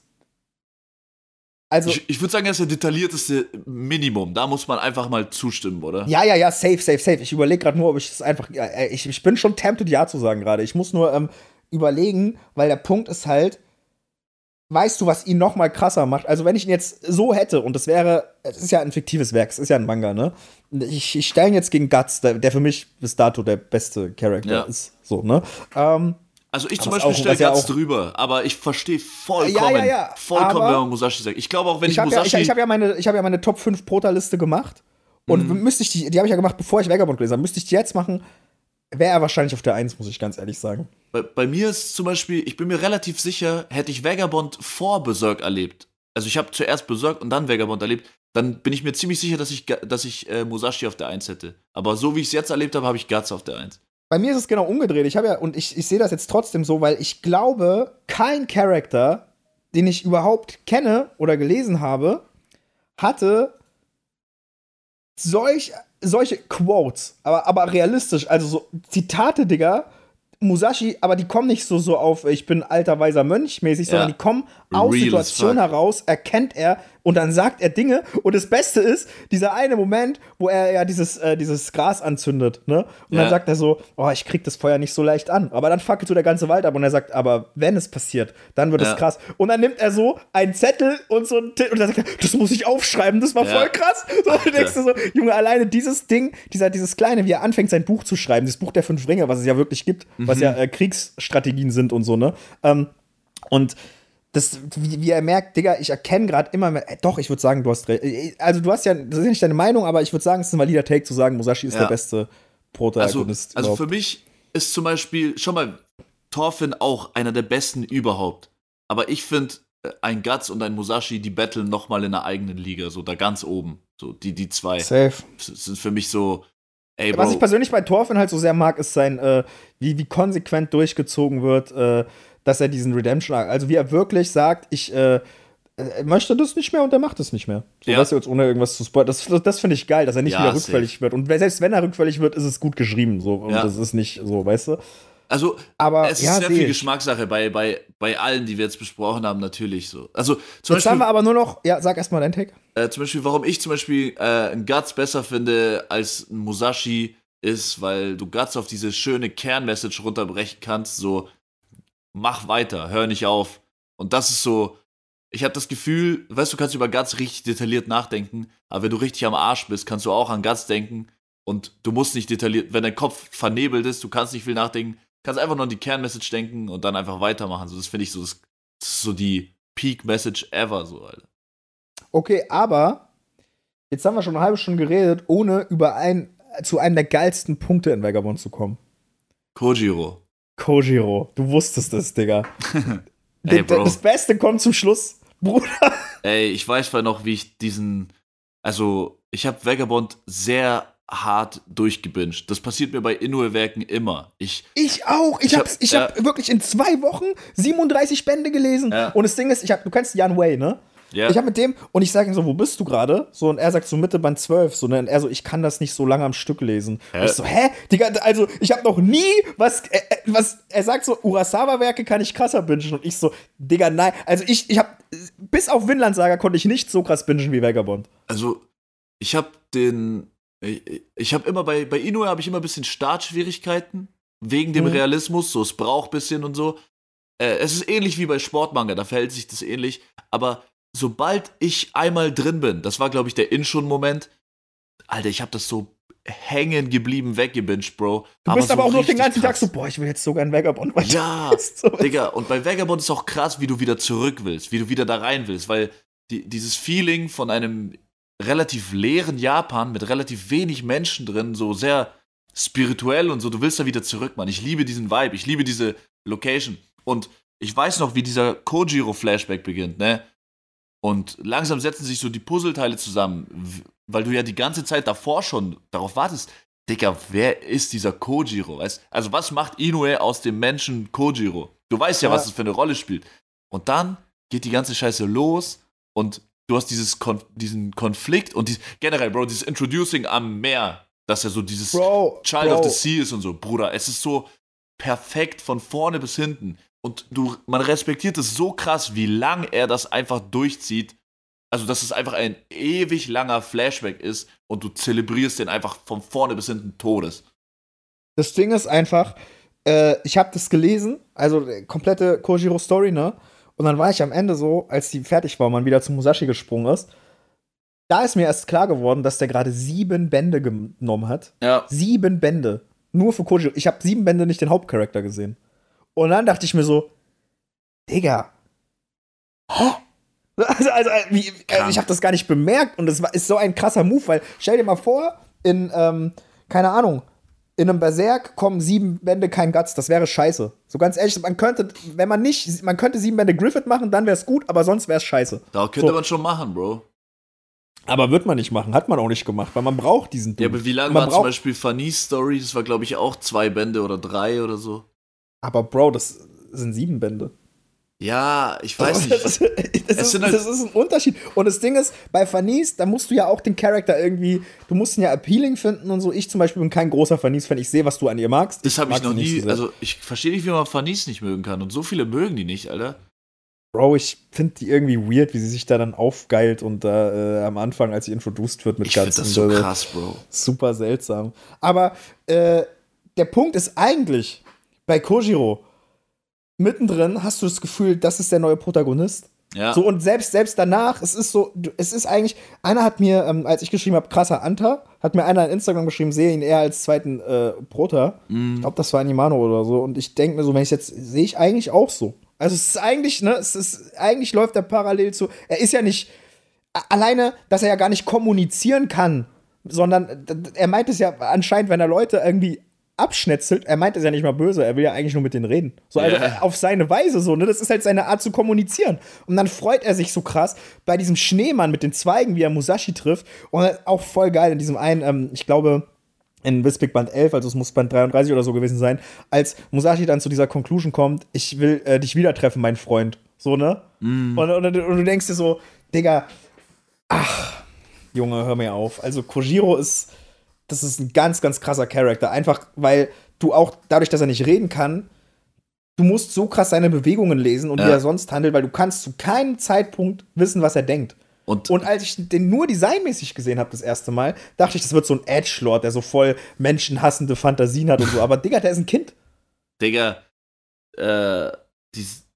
Also, ich, ich würde sagen, er ist der detaillierteste Minimum. Da muss man einfach mal zustimmen, oder? Ja, ja, ja, safe, safe, safe. Ich überlege gerade nur, ob ich das einfach. Ich, ich bin schon tempted, ja zu sagen gerade. Ich muss nur ähm, überlegen, weil der Punkt ist halt, weißt du, was ihn noch mal krasser macht? Also, wenn ich ihn jetzt so hätte, und das wäre, es ist ja ein fiktives Werk, es ist ja ein Manga, ne? Ich, ich stelle ihn jetzt gegen Guts, der, der für mich bis dato der beste Charakter Ja. ist. So, ne? Ähm, Also ich zum Aber Beispiel stelle ja ganz auch- drüber, aber ich verstehe vollkommen, Ja, ja, ja, vollkommen, aber- wenn man Musashi sagt. Ich glaube auch, wenn ich, ich habe ja, Musashi... ich, ich hab ja, meine, ich hab ja meine Top 5 Prota-Liste gemacht. Und Mhm. müsste ich die, die habe ich ja gemacht, bevor ich Vagabond gelesen habe. Müsste ich die jetzt machen, wäre er wahrscheinlich auf der 1, muss ich ganz ehrlich sagen. Bei, bei mir ist zum Beispiel, ich bin mir relativ sicher, hätte ich Vagabond vor Berserk erlebt, also ich habe zuerst Berserk und dann Vagabond erlebt, dann bin ich mir ziemlich sicher, dass ich, dass ich äh, Musashi auf der 1 hätte. Aber so wie ich es jetzt erlebt habe, habe ich Guts auf der 1. Bei mir ist es genau umgedreht. Ich habe ja, und ich, ich sehe das jetzt trotzdem so, weil ich glaube, kein Charakter, den ich überhaupt kenne oder gelesen habe, hatte solch, solche Quotes, aber, aber realistisch, also so Zitate, Digga. Musashi, aber die kommen nicht so, so auf, ich bin alter weiser Mönch mäßig, sondern Ja. die kommen aus Real as Situation fuck. heraus, erkennt er und dann sagt er Dinge. Und das Beste ist, dieser eine Moment, wo er ja dieses, äh, dieses Gras anzündet, ne? Und Ja. dann sagt er so, oh, ich krieg das Feuer nicht so leicht an. Aber dann fackelt so der ganze Wald ab und er sagt, aber wenn es passiert, dann wird Ja. es krass. Und dann nimmt er so einen Zettel und so einen Titel und dann sagt er, das muss ich aufschreiben, das war Ja. voll krass. <laughs> So, und du denkst du so, Junge, alleine dieses Ding, dieser, dieses kleine, wie er anfängt, sein Buch zu schreiben, dieses Buch der fünf Ringe, was es ja wirklich gibt, was Mhm. ja äh, Kriegsstrategien sind und so, ne? Ähm, und das, wie, wie er merkt, Digga, ich erkenne gerade immer mehr. Äh, doch, ich würde sagen, du hast recht. Äh, Also, du hast ja, das ist ja nicht deine Meinung, aber ich würde sagen, es ist ein valider Take zu sagen, Musashi ist Ja. der beste Also, Protagonist. also überhaupt. für mich ist zum Beispiel, schon mal, Thorfinn auch einer der besten überhaupt. Aber ich finde, äh, ein Guts und ein Musashi, die battlen noch mal in einer eigenen Liga, so da ganz oben. So, die, die zwei Safe. sind für mich so, ey, Bro. Was ich persönlich bei Thorfinn halt so sehr mag, ist sein, äh, wie, wie konsequent durchgezogen wird, äh, dass er diesen Redemption, also wie er wirklich sagt, ich äh, möchte das nicht mehr und er macht es nicht mehr. So, Ja. weißt du, jetzt ohne irgendwas zu spoilern. Das, das, finde ich geil, dass er nicht Ja, wieder safe. rückfällig wird. Und selbst wenn er rückfällig wird, ist es gut geschrieben. So. Und Ja. das ist nicht so, weißt du? Also, Aber es ist ja, sehr viel. Geschmackssache bei, bei, bei allen, die wir jetzt besprochen haben, natürlich so. Also, zum Jetzt haben Beispiel, wir aber nur noch, ja, sag erstmal dein Take. äh, zum Beispiel, warum ich zum Beispiel äh, einen Guts besser finde als einen Musashi, ist, weil du Guts auf diese schöne Kernmessage runterbrechen kannst, so, mach weiter, hör nicht auf. Und das ist so, ich habe das Gefühl, weißt du, du kannst über Guts richtig detailliert nachdenken, aber wenn du richtig am Arsch bist, kannst du auch an Guts denken und du musst nicht detailliert, wenn dein Kopf vernebelt ist, du kannst nicht viel nachdenken, kannst einfach nur an die Kernmessage denken und dann einfach weitermachen. So, das finde ich so, das, das ist so die Peak Message ever, so, Alter. Okay, aber jetzt haben wir schon eine halbe Stunde geredet, ohne über ein, zu einem der geilsten Punkte in Vagabond zu kommen. Kojiro. Kojiro, du wusstest es, Digga. <laughs> Ey. Das Beste kommt zum Schluss, <laughs> Bruder. Ey, ich weiß zwar noch, wie ich diesen, also ich habe Vagabond sehr hart durchgebinged. Das passiert mir bei Inoue-Werken immer. Ich, Ich auch. Ich, Ich hab- hab's, ich hab wirklich in zwei Wochen 37 Bände gelesen. Ja. Und das Ding ist, ich hab, du kennst Jan Way, ne? Ja, Ich hab mit dem, und ich sage ihm so, wo bist du gerade? So, und er sagt so Mitte Band 12. So, ne? Und er so, ich kann das nicht so lange am Stück lesen. Hä? Und ich so, hä? Digga, also, ich habe noch nie was, äh, äh, was, er sagt so, Urasawa-Werke kann ich krasser bingen. Und ich so, Digga, nein. Also, ich, ich hab, bis auf Vinland Saga konnte ich nicht so krass bingen wie Vagabond. also ich habe den Ich, ich habe immer bei, bei Inoue habe ich immer ein bisschen Startschwierigkeiten. Wegen dem Mhm. Realismus, so es braucht ein bisschen und so. Äh, es ist ähnlich wie bei Sportmanga, da verhält sich das ähnlich. Aber sobald ich einmal drin bin, das war, glaube ich, der In-Schon-Moment, Alter, ich habe das so hängen geblieben weggebinged, Bro. Du bist so aber auch noch den ganzen Tag krass. so, boah, ich will jetzt sogar ein Vagabond. weiter. Ja, <laughs> So. Digga, und bei Vagabond ist auch krass, wie du wieder zurück willst, wie du wieder da rein willst, weil die, dieses Feeling von einem relativ leeren Japan mit relativ wenig Menschen drin, so sehr spirituell und so, du willst da wieder zurück, Mann. Ich liebe diesen Vibe, ich liebe diese Location. Und ich weiß noch, wie dieser Kojiro-Flashback beginnt, ne? Und langsam setzen sich so die Puzzleteile zusammen, weil du ja die ganze Zeit davor schon darauf wartest, Digga, wer ist dieser Kojiro? Weißt? Also, was macht Inoue aus dem Menschen Kojiro? Du weißt ja, Ja. was es für eine Rolle spielt. Und dann geht die ganze Scheiße los und du hast dieses Kon diesen Konflikt und dies, generell, Bro, dieses Introducing am Meer, dass er so dieses Bro, Child Bro. of the Sea ist und so, Bruder. Es ist so perfekt von vorne bis hinten. Und du, man respektiert es so krass, wie lang er das einfach durchzieht. Also, dass es einfach ein ewig langer Flashback ist und du zelebrierst den einfach von vorne bis hinten Todes. Das Ding ist einfach, äh, ich habe das gelesen, also äh, komplette Kojiro-Story, ne? Und dann war ich am Ende so, als die fertig war und man wieder zu Musashi gesprungen ist, da ist mir erst klar geworden, dass der gerade sieben Bände genommen hat. Ja. Sieben Bände. Nur für Kojiro. Ich habe sieben Bände nicht den Hauptcharakter gesehen. Und dann dachte ich mir so, Digga. Hä? Also, also, äh, wie, also ich habe das gar nicht bemerkt und das war, ist so ein krasser Move, weil stell dir mal vor, in, ähm, keine Ahnung, in einem Berserk kommen sieben Bände kein Guts, das wäre scheiße. So ganz ehrlich, man könnte, wenn man nicht, man könnte sieben Bände Griffith machen, dann wäre es gut, aber sonst wäre es scheiße. Da könnte So. man schon machen, Bro. Aber wird man nicht machen, hat man auch nicht gemacht, weil man braucht diesen Ja, Dude. aber wie lange man war zum Beispiel Fanny's Story? Das war, glaube ich, auch zwei Bände oder drei oder so. Aber Bro, das sind sieben Bände. Ja, ich weiß <laughs> Das, nicht. das, Es ist, halt- das ist ein Unterschied. Und das Ding ist, bei Fanis, da musst du ja auch den Charakter irgendwie, du musst ihn ja appealing finden und so. Ich zum Beispiel bin kein großer Fanis-Fan. Ich sehe, was du an ihr magst. Das habe ich noch nie. so. Also, ich verstehe nicht, wie man Fanny's nicht mögen kann. Und so viele mögen die nicht, Alter. Bro, ich finde die irgendwie weird, wie sie sich da dann aufgeilt und da äh, am Anfang, als sie introduced wird mit Ich finde Guts das und so krass, Bro. Super seltsam. Aber äh, der Punkt ist eigentlich, bei Kojiro, mittendrin hast du das Gefühl, das ist der neue Protagonist. Ja. So, und selbst, selbst danach, es ist so, es ist eigentlich, einer hat mir, ähm, als ich geschrieben habe, krasser Anta, hat mir einer in Instagram geschrieben, sehe ihn eher als zweiten äh, Prota. Mhm. Ich glaube, das war Animano oder so. Und ich denke mir so, wenn ich jetzt, sehe ich eigentlich auch so. Also es ist eigentlich, ne, es ist, eigentlich läuft er parallel zu, er ist ja nicht, alleine, dass er ja gar nicht kommunizieren kann, sondern er meint es ja anscheinend, wenn er Leute irgendwie abschnetzelt, er meint es ja nicht mal böse, er will ja eigentlich nur mit denen reden. So, also äh, auf seine Weise so, ne? Das ist halt seine Art zu kommunizieren. Und dann freut er sich so krass bei diesem Schneemann mit den Zweigen, wie er Musashi trifft. Und auch voll geil in diesem einen, ähm, ich glaube, in Wispig Band 11, also es muss Band 33 oder so gewesen sein, als Musashi dann zu dieser Conclusion kommt, ich will äh, dich wieder treffen, mein Freund. So, ne? Und, und, und du denkst dir so, Digga, ach, Junge, hör mir auf. Also Kojiro ist, das ist ein ganz, ganz krasser Charakter. Einfach, weil du auch, dadurch, dass er nicht reden kann, du musst so krass seine Bewegungen lesen und Ja. wie er sonst handelt, weil du kannst zu keinem Zeitpunkt wissen, was er denkt. Und, Und als ich den nur designmäßig gesehen habe das erste Mal, dachte ich, das wird so ein Edgelord, der so voll menschenhassende Fantasien hat und so. Aber <laughs> Digga, der ist ein Kind. Digga, äh, dies,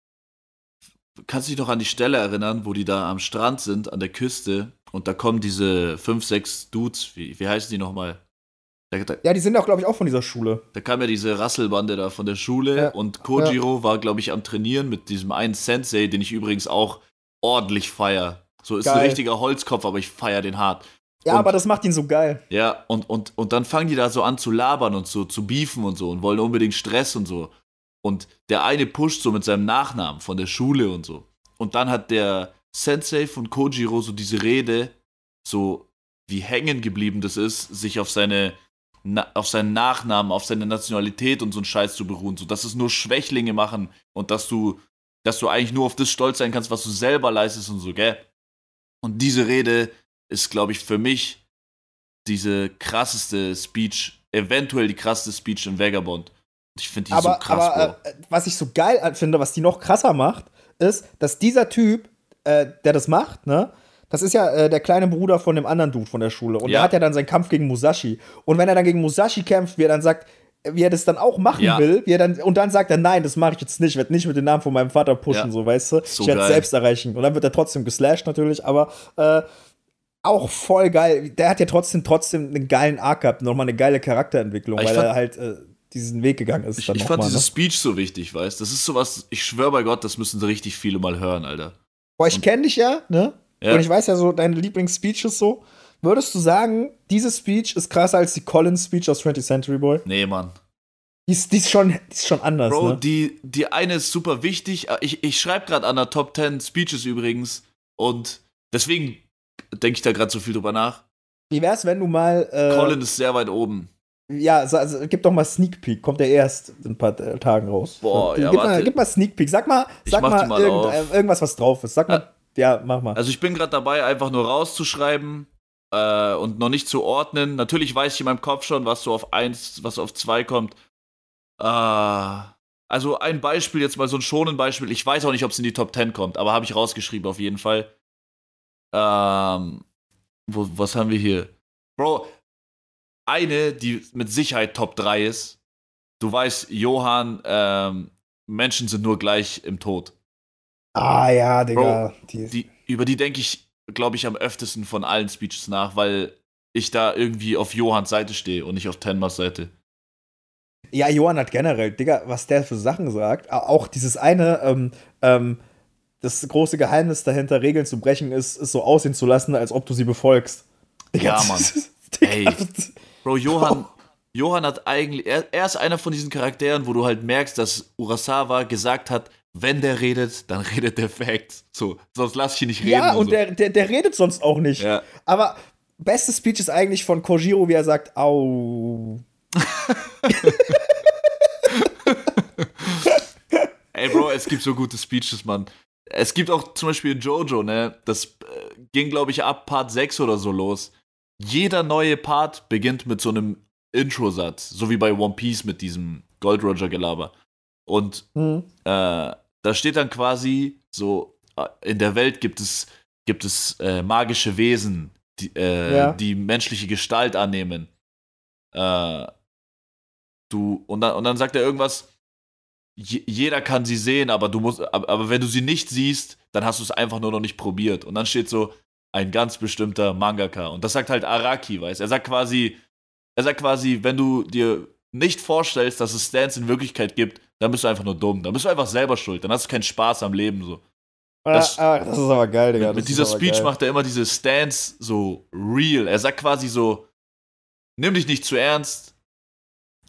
kannst du dich noch an die Stelle erinnern, wo die da am Strand sind, an der Küste, und da kommen diese fünf, sechs Dudes, wie, wie heißen die nochmal? Da, da, Ja, die sind auch, glaube ich, auch von dieser Schule. da kam ja diese Rasselbande da von der Schule Ja, und Kojiro war, glaube ich, am Trainieren mit diesem einen Sensei, den ich übrigens auch ordentlich feier. So ist ein Geil. richtiger Holzkopf, aber ich feier den hart. Ja, Und- aber das macht ihn so geil. Ja, und, und, und dann fangen die da so an zu labern und so zu beefen und so und wollen unbedingt Stress und so. Und der eine pusht so mit seinem Nachnamen von der Schule und so. Und dann hat der Sensei von Kojiro so diese Rede, so wie hängen geblieben das ist, sich auf seine na, auf seinen Nachnamen, auf seine Nationalität und so einen Scheiß zu beruhen, so dass es nur Schwächlinge machen und dass du, dass du eigentlich nur auf das stolz sein kannst, was du selber leistest und so, gell? Und diese Rede ist, glaube ich, für mich diese krasseste Speech, eventuell die krasseste Speech in Vagabond. Ich finde die aber so krass, aber Bro. äh, was ich so geil finde, was die noch krasser macht, ist, dass dieser Typ, äh, der das macht, ne, das ist ja äh, der kleine Bruder von dem anderen Dude von der Schule. Und Ja. der hat ja dann seinen Kampf gegen Musashi. Und wenn er dann gegen Musashi kämpft, wie er dann sagt, wie er das dann auch machen Ja. will, wie er dann, und dann sagt er, nein, das mache ich jetzt nicht, ich werde nicht mit dem Namen von meinem Vater pushen, Ja. so weißt du. So ich werde es selbst erreichen. Und dann wird er trotzdem geslasht natürlich, aber äh, auch voll geil. Der hat ja trotzdem trotzdem einen geilen Arc gehabt, nochmal eine geile Charakterentwicklung, Ich weil er halt äh, diesen Weg gegangen ist. Ich, ich fand mal, dieses ne? Speech so wichtig, weißt Das ist sowas, ich schwöre bei Gott, das müssen richtig viele mal hören, Alter. Boah, ich kenne dich ja, ne? Ja. Und ich weiß ja so, deine Lieblingsspeeches so. Würdest du sagen, diese Speech ist krasser als die Collins-Speech aus 20th Century Boy? Nee, Mann. Die ist, die ist, schon, die ist schon anders, Bro, ne? die, die eine ist super wichtig. Ich, ich schreibe gerade an der Top 10 Speeches übrigens. Und deswegen denke ich da gerade so viel drüber nach. Wie wär's, wenn du mal. Äh, Colin ist sehr weit oben. Ja, so, also, gib doch mal Sneak Peek. Kommt der erst in ein paar äh, Tagen raus. Boah, ja, gib, mal, warte. gib mal Sneak Peek. Sag mal, sag mal, mal irgend, äh, irgendwas, was drauf ist. Sag mal. Ja, mach mal. Also ich bin gerade dabei, einfach nur rauszuschreiben äh, und noch nicht zu ordnen. Natürlich weiß ich in meinem Kopf schon, was so auf 1, was auf 2 kommt. Äh, also ein Beispiel, jetzt mal so ein schonen Beispiel. Ich weiß auch nicht, ob es in die Top 10 kommt, aber habe ich rausgeschrieben auf jeden Fall. Ähm, wo, was haben wir hier? Bro, eine, die mit Sicherheit Top 3 ist. Du weißt, Johann, ähm, Menschen sind nur gleich im Tod. ah, ja, Digga. die, Die, über die denke ich, glaube ich, am öftesten von allen Speeches nach, weil ich da irgendwie auf Johanns Seite stehe und nicht auf Tenmas Seite. Ja, Johann hat generell, Digga, was der für Sachen sagt. Auch dieses eine, ähm, ähm, das große Geheimnis dahinter, Regeln zu brechen, ist, ist so aussehen zu lassen, als ob du sie befolgst. Ja, das Mann. ist- <laughs> Ey. Bro, Johann, Johann hat eigentlich, er, er ist einer von diesen Charakteren, wo du halt merkst, dass Urasawa gesagt hat, wenn der redet, dann <laughs> redet der Facts. So, sonst lass ich ihn nicht reden. Ja, und so. der, der, der redet sonst auch nicht. Ja. Aber beste Speech ist eigentlich von Kojiro, wie er sagt, au. <laughs> Ey, Bro, es gibt so gute Speeches, Mann. Es gibt auch zum Beispiel in Jojo, ne? Das äh, ging, glaube ich, ab Part 6 oder so los. Jeder neue Part beginnt mit so einem Intro-Satz, so wie bei One Piece mit diesem Gold Roger-Gelaber. Und Hm. äh, da steht dann quasi so, äh, in der Welt gibt es, gibt es äh, magische Wesen, die, äh, Ja. die menschliche Gestalt annehmen. Äh, du, und dann, und dann sagt er irgendwas, je, jeder kann sie sehen, aber du musst, aber, aber wenn du sie nicht siehst, dann hast du es einfach nur noch nicht probiert. Und dann steht so, ein ganz bestimmter Mangaka. Und das sagt halt Araki, weißt Er sagt quasi, er sagt quasi, wenn du dir nicht vorstellst, dass es Stans in Wirklichkeit gibt, dann bist du einfach nur dumm. Dann bist du einfach selber schuld. Dann hast du keinen Spaß am Leben so. Das- ah, ah, das ist aber geil, Digga. mit mit das dieser Speech geil. macht er immer diese Stance so real. Er sagt quasi so, nimm dich nicht zu ernst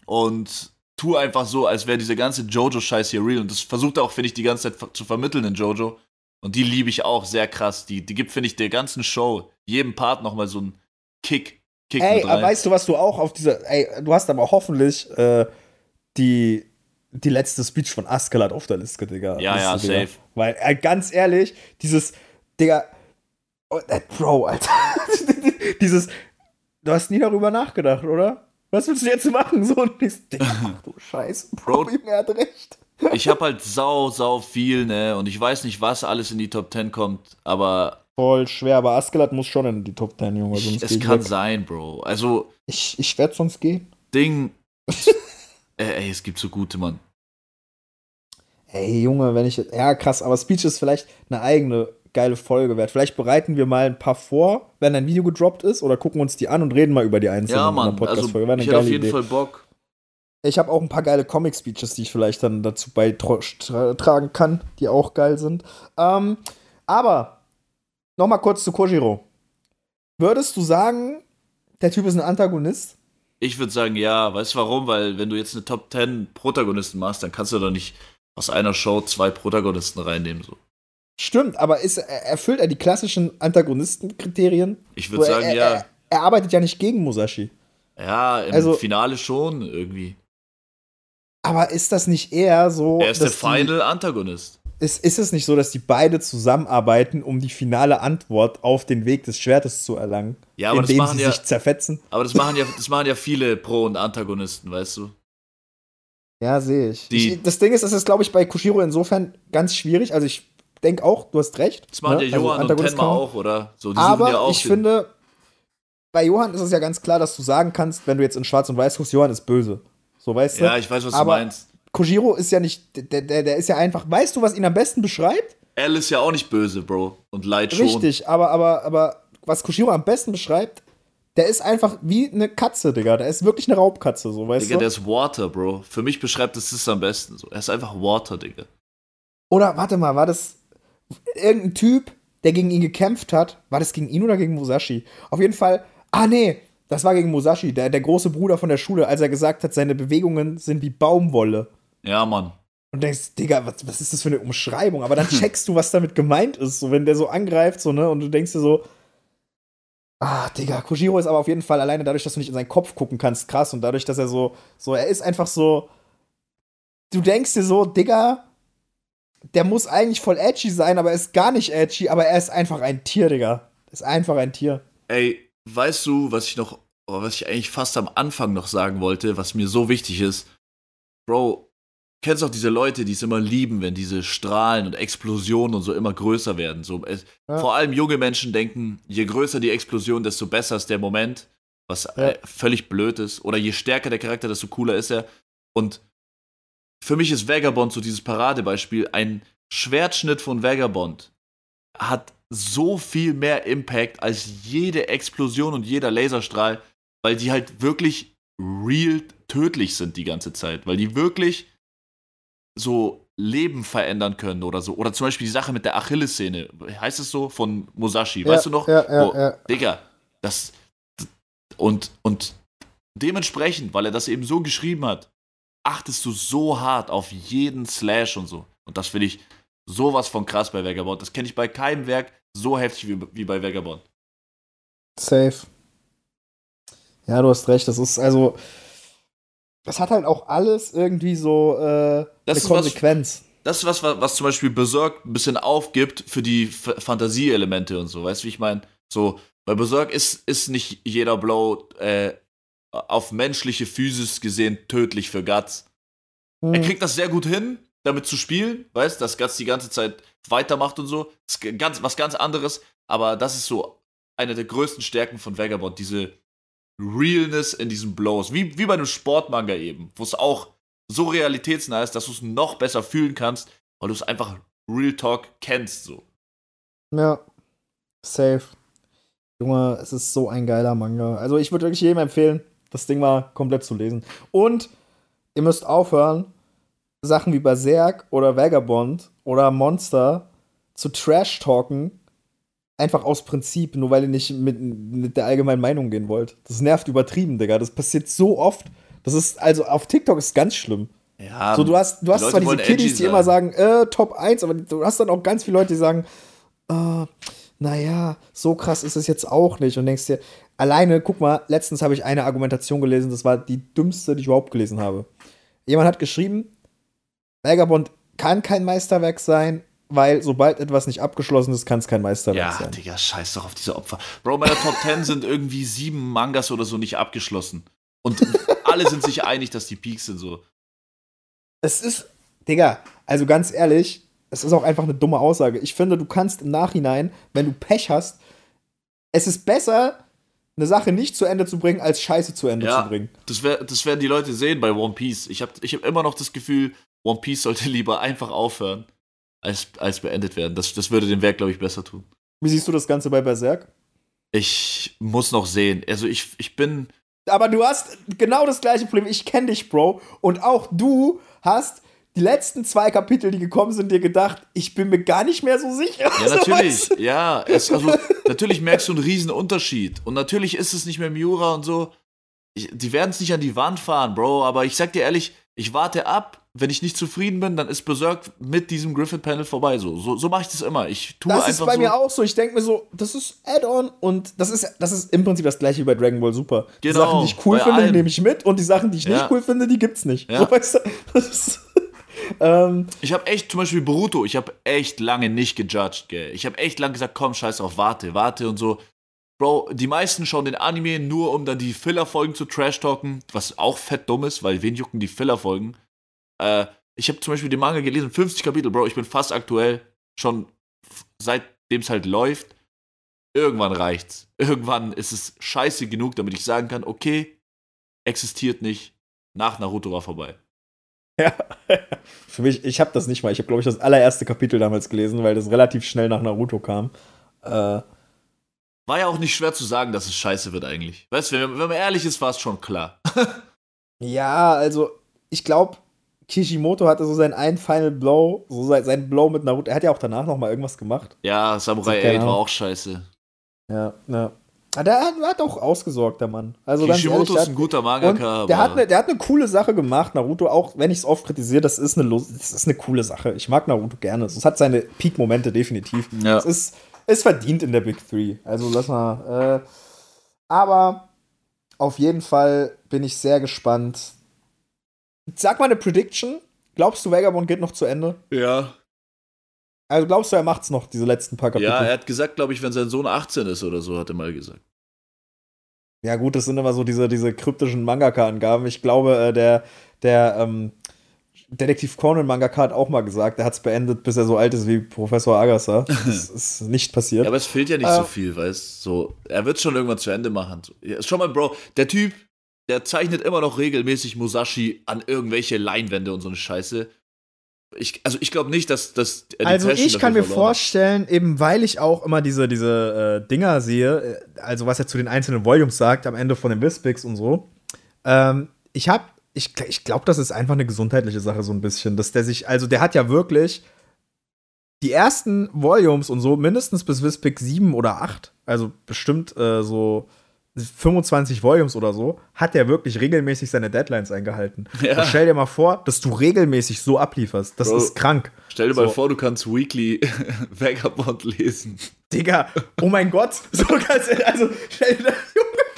und tu einfach so, als wäre diese ganze Jojo-Scheiß hier real. Und das versucht er auch, finde ich, die ganze Zeit zu vermitteln in Jojo. Und die liebe ich auch sehr krass. Die, die gibt, finde ich, der ganzen Show, jedem Part nochmal so einen Kick. Kick Ey, weißt du, was du auch auf dieser. Ey, du hast aber hoffentlich äh, die, die letzte Speech von Askeladd auf der Liste, Digga. Ja, ja, Digga. safe. Weil, äh, ganz ehrlich, dieses. Digga. Oh, äh, Bro, Alter. <laughs> dieses. Du hast nie darüber nachgedacht, oder? Was willst du jetzt machen? So, und ich, Digga, <laughs> ach du Scheiße. Bro, Bro. Er hat recht. Ich habe halt sau, sau viel, ne? Und ich weiß nicht, was alles in die Top 10 kommt, aber Voll schwer, aber Askeladd muss schon in die Top 10, Junge. Sonst es kann weg. sein, Bro. Also, Ich, ich werde sonst gehen. Ding. <laughs> ey, es gibt so gute, Mann. Ey, Junge, wenn ich. Ja, krass, aber Speech ist vielleicht eine eigene geile Folge wert. Vielleicht bereiten wir mal ein paar vor, wenn ein Video gedroppt ist, oder gucken uns die an und reden mal über die einzelnen Ja, in der Mann. Also, Podcast-Folge. Eine ich hätte auf jeden Idee. Fall Bock. Ich habe auch ein paar geile Comic-Speeches, die ich vielleicht dann dazu beitragen kann, die auch geil sind. Ähm, aber noch mal kurz zu Kojiro. Würdest du sagen, der Typ ist ein Antagonist? Ich würde sagen, ja. Weißt du warum? Weil, wenn du jetzt eine Top 10 Protagonisten machst, dann kannst du doch nicht aus einer Show zwei Protagonisten reinnehmen. So. Stimmt, aber ist, er- erfüllt er die klassischen Antagonistenkriterien? Ich würde sagen, er, ja. Er, er arbeitet ja nicht gegen Musashi. Ja, im Also- Finale schon irgendwie. Aber ist das nicht eher so. Er ist der Final Antagonist. Ist, ist es nicht so, dass die beide zusammenarbeiten, um die finale Antwort auf den Weg des Schwertes zu erlangen? Ja, aber das indem machen sie ja, sich zerfetzen? aber das machen ja, das machen ja viele Pro- und Antagonisten, weißt du? Ja, sehe ich. Ich. Das Ding ist, es ist, glaube ich, bei Kushiro insofern ganz schwierig. Also ich denke auch, du hast recht. Das machen ne? ja Johann Also und Tenma auch, oder? So, Aber ja auch ich finde, bei Johann ist es ja ganz klar, dass du sagen kannst, wenn du jetzt in Schwarz und Weiß guckst, Johann ist böse. So, weißt du? Ja, ich weiß, was Aber- du meinst. Kojiro ist ja nicht, der, der, der ist ja einfach, weißt du, was ihn am besten beschreibt? L ist ja auch nicht böse, Bro. Und Light schon. Richtig, aber, aber, aber was Kojiro am besten beschreibt, der ist einfach wie eine Katze, Digga. Der ist wirklich eine Raubkatze, so, weißt Digga, du? der ist Water, Bro. Für mich beschreibt es das am besten. So. Er ist einfach Water, Digga. Oder warte mal, war das irgendein Typ, der gegen ihn gekämpft hat? War das gegen ihn oder gegen Musashi? Auf jeden Fall, ah nee, das war gegen Musashi, der, der große Bruder von der Schule, als er gesagt hat, seine Bewegungen sind wie Baumwolle. Ja, Mann. Und denkst, Digga, was, was ist das für eine Umschreibung? Aber dann <laughs> checkst du, was damit gemeint ist, so wenn der so angreift, so, ne? Und du denkst dir so, ah, Digga, Kojiro ist aber auf jeden Fall alleine dadurch, dass du nicht in seinen Kopf gucken kannst, krass. Und dadurch, dass er so, so, er ist einfach so, du denkst dir so, Digga, der muss eigentlich voll edgy sein, aber er ist gar nicht edgy, aber er ist einfach ein Tier, Digga. Ist einfach ein Tier. Ey, weißt du, was ich noch, was ich eigentlich fast am Anfang noch sagen wollte, was mir so wichtig ist? Bro, kennst auch diese Leute, die es immer lieben, wenn diese Strahlen und Explosionen und so immer größer werden. So, es, Ja. Vor allem junge Menschen denken, je größer die Explosion, desto besser ist der Moment, was Ja. äh, völlig blöd ist. Oder je stärker der Charakter, desto cooler ist er. Und für mich ist Vagabond so dieses Paradebeispiel. Ein Schwertschnitt von Vagabond hat so viel mehr Impact als jede Explosion und jeder Laserstrahl, weil die halt wirklich real tödlich sind die ganze Zeit. Weil die wirklich so Leben verändern können oder so. Oder zum Beispiel die Sache mit der Achillessehne. Heißt es so? Von Musashi. Weißt ja, du noch? Ja, ja, Wo- ja. Digga, das. Und, und dementsprechend, weil er das eben so geschrieben hat, achtest du so hart auf jeden Slash und so. Und das finde ich sowas von krass bei Vagabond. Das kenne ich bei keinem Werk so heftig wie, wie bei Vagabond. Safe. Ja, du hast recht. Das ist also. Das hat halt auch alles irgendwie so äh, Das eine ist was- Konsequenz. Das ist was, was, zum Beispiel Berserk ein bisschen aufgibt für die Fantasieelemente und so. Weißt du, wie ich meine? So, bei Berserk ist, ist nicht jeder Blow äh, auf menschliche Physis gesehen tödlich für Guts. Hm. Er kriegt das sehr gut hin, damit zu spielen, weißt, dass Guts die ganze Zeit weitermacht und so. Das ist ganz, was ganz anderes, aber das ist so eine der größten Stärken von Vagabond, diese Realness in diesen Blows. Wie, wie bei einem Sportmanga eben, wo es auch so realitätsnah ist, dass du es noch besser fühlen kannst, weil du es einfach Real Talk kennst, so. Ja. Safe. Junge, es ist so ein geiler Manga. Also ich würde wirklich jedem empfehlen, das Ding mal komplett zu lesen. Und ihr müsst aufhören, Sachen wie Berserk oder Vagabond oder Monster zu Trash-Talken. Einfach aus Prinzip, nur weil ihr nicht mit, mit der allgemeinen Meinung gehen wollt. Das nervt übertrieben, Digga. Das passiert so oft. Das ist, also auf TikTok ist ganz schlimm. Ja, So, du hast, du hast Leute zwar diese Kiddies, die immer sagen, äh, Top 1, aber du hast dann auch ganz viele Leute, die sagen, äh, naja, so krass ist es jetzt auch nicht. Und denkst dir, alleine, guck mal, letztens habe ich eine Argumentation gelesen, das war die dümmste, die ich überhaupt gelesen habe. Jemand hat geschrieben, Vagabond kann kein Meisterwerk sein, weil sobald etwas nicht abgeschlossen ist, kann es kein Meisterwerk Ja, sein. Digga, scheiß doch auf diese Opfer. Bro, meine Top 10 sind irgendwie sieben Mangas oder so nicht abgeschlossen. Und <laughs> alle sind sich einig, dass die Peaks sind so. Es ist, Digga, also ganz ehrlich, es ist auch einfach eine dumme Aussage. Ich finde, du kannst im Nachhinein, wenn du Pech hast, es ist besser, eine Sache nicht zu Ende zu bringen, als Scheiße zu Ende Ja. zu bringen. Das, wär, das werden die Leute sehen bei One Piece. Ich habe ich hab immer noch das Gefühl, One Piece sollte <laughs> lieber einfach aufhören, als, als beendet werden. Das, das würde dem Werk, glaube ich, besser tun. Wie siehst du das Ganze bei Berserk? Ich muss noch sehen. Also ich, ich bin. Aber du hast genau das gleiche Problem. Ich kenne dich, Bro. Und auch du hast die letzten zwei Kapitel, die gekommen sind, dir gedacht, ich bin mir gar nicht mehr so sicher. Ja, <laughs> natürlich. weißt du? Ja, es, also, natürlich merkst du einen riesen Unterschied. Und natürlich ist es nicht mehr Miura und so. Ich, die werden es nicht an die Wand fahren, Bro. Aber ich sag dir ehrlich, ich warte ab. Wenn ich nicht zufrieden bin, dann ist Berserk mit diesem Griffith-Panel vorbei. So, so, so mache ich das immer. Ich tue Das einfach ist bei so. mir auch so. Ich denke mir so, das ist Add-on und das ist, das ist im Prinzip das gleiche wie bei Dragon Ball Super. Die Genau, Sachen, die ich cool finde, die nehme ich mit und die Sachen, die ich Ja. nicht cool finde, die gibt's nicht. Ja. So, weißt du? <laughs> Das ist, ähm, Ich habe echt, zum Beispiel Boruto, ich habe echt lange nicht gejudged, gell. Ich habe echt lange gesagt, komm, scheiß auf, warte, warte und so. Bro, die meisten schauen den Anime nur, um dann die Filler-Folgen zu trash-talken, was auch fett dumm ist, weil wen jucken die Filler-Folgen? Äh, ich habe zum Beispiel den Manga gelesen, 50 Kapitel, Bro, ich bin fast aktuell schon seitdem es halt läuft, irgendwann reicht's. Irgendwann ist es scheiße genug, damit ich sagen kann, okay, existiert nicht, nach Naruto war vorbei. Ja, <laughs> für mich, ich habe das nicht mal. Ich habe, glaube ich, das allererste Kapitel damals gelesen, weil das relativ schnell nach Naruto kam. Äh, war ja auch nicht schwer zu sagen, dass es scheiße wird eigentlich. Weißt du, wenn, wenn man ehrlich ist, war es schon klar. <laughs> ja, also ich glaube, Kishimoto hatte so seinen einen Final Blow, so sein, sein Blow mit Naruto. Er hat ja auch danach noch mal irgendwas gemacht. Ja, Samurai 8 war auch scheiße. Ja, ja. Ah, der hat, hat auch ausgesorgt, der Mann. Also Kishimoto ehrlich, ist ein guter Mangaka. Der hat, eine, der hat eine coole Sache gemacht, Naruto, auch wenn ich es oft kritisiere, das ist, eine, das ist eine coole Sache. Ich mag Naruto gerne. Es hat seine Peak-Momente definitiv. Ja. Es ist, ist verdient in der Big Three. Also lass mal. Äh, aber auf jeden Fall bin ich sehr gespannt. Sag mal eine Prediction. Glaubst du, Vagabond geht noch zu Ende? Ja. Also glaubst du, er macht's noch, diese letzten paar Kapitel? Ja, er hat gesagt, glaube ich, wenn sein Sohn 18 ist oder so, hat er mal gesagt. Ja, gut, das sind immer so diese, diese kryptischen Mangaka-Angaben. Ich glaube, äh, der, der ähm, Detektiv Conan Mangaka hat auch mal gesagt, er hat es beendet, bis er so alt ist wie Professor Agassi. <laughs> Das ist nicht passiert. Ja, aber es fehlt ja nicht äh, so viel, weißt du? So, er wird schon irgendwann zu Ende machen. Ja, schon mal, Bro, der Typ, der zeichnet immer noch regelmäßig Musashi an irgendwelche Leinwände und so eine Scheiße. Ich, also ich glaube nicht, dass, dass er Also ich kann mir vorstellen, eben weil ich auch immer diese, diese äh, Dinger sehe, äh, also was er zu den einzelnen Volumes sagt, am Ende von den Wispix und so. Ähm, ich habe, ich, ich glaube, das ist einfach eine gesundheitliche Sache so ein bisschen, dass der sich, also der hat ja wirklich die ersten Volumes und so mindestens bis Wispix 7 oder 8, also bestimmt äh, so 25 Volumes oder so, hat er wirklich regelmäßig seine Deadlines eingehalten. Ja. Und stell dir mal vor, dass du regelmäßig so ablieferst. Das Bro, ist krank. Stell dir so. mal vor, du kannst Weekly <laughs> Vagabond lesen. Digga, oh mein Gott. <laughs> So ganz, also, stell dir Junge,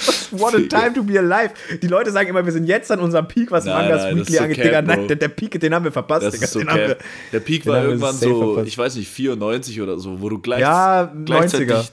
<laughs> what a time to be alive. Die Leute sagen immer, wir sind jetzt an unserem Peak, was nein, Mangas nein, Weekly angeht. So Digga, nein, der, der, Peak, den haben wir verpasst. Digga, so wir, der Peak war irgendwann so, verpasst. ich weiß nicht, 94 oder so, wo du gleich, ja, gleichzeitig 90er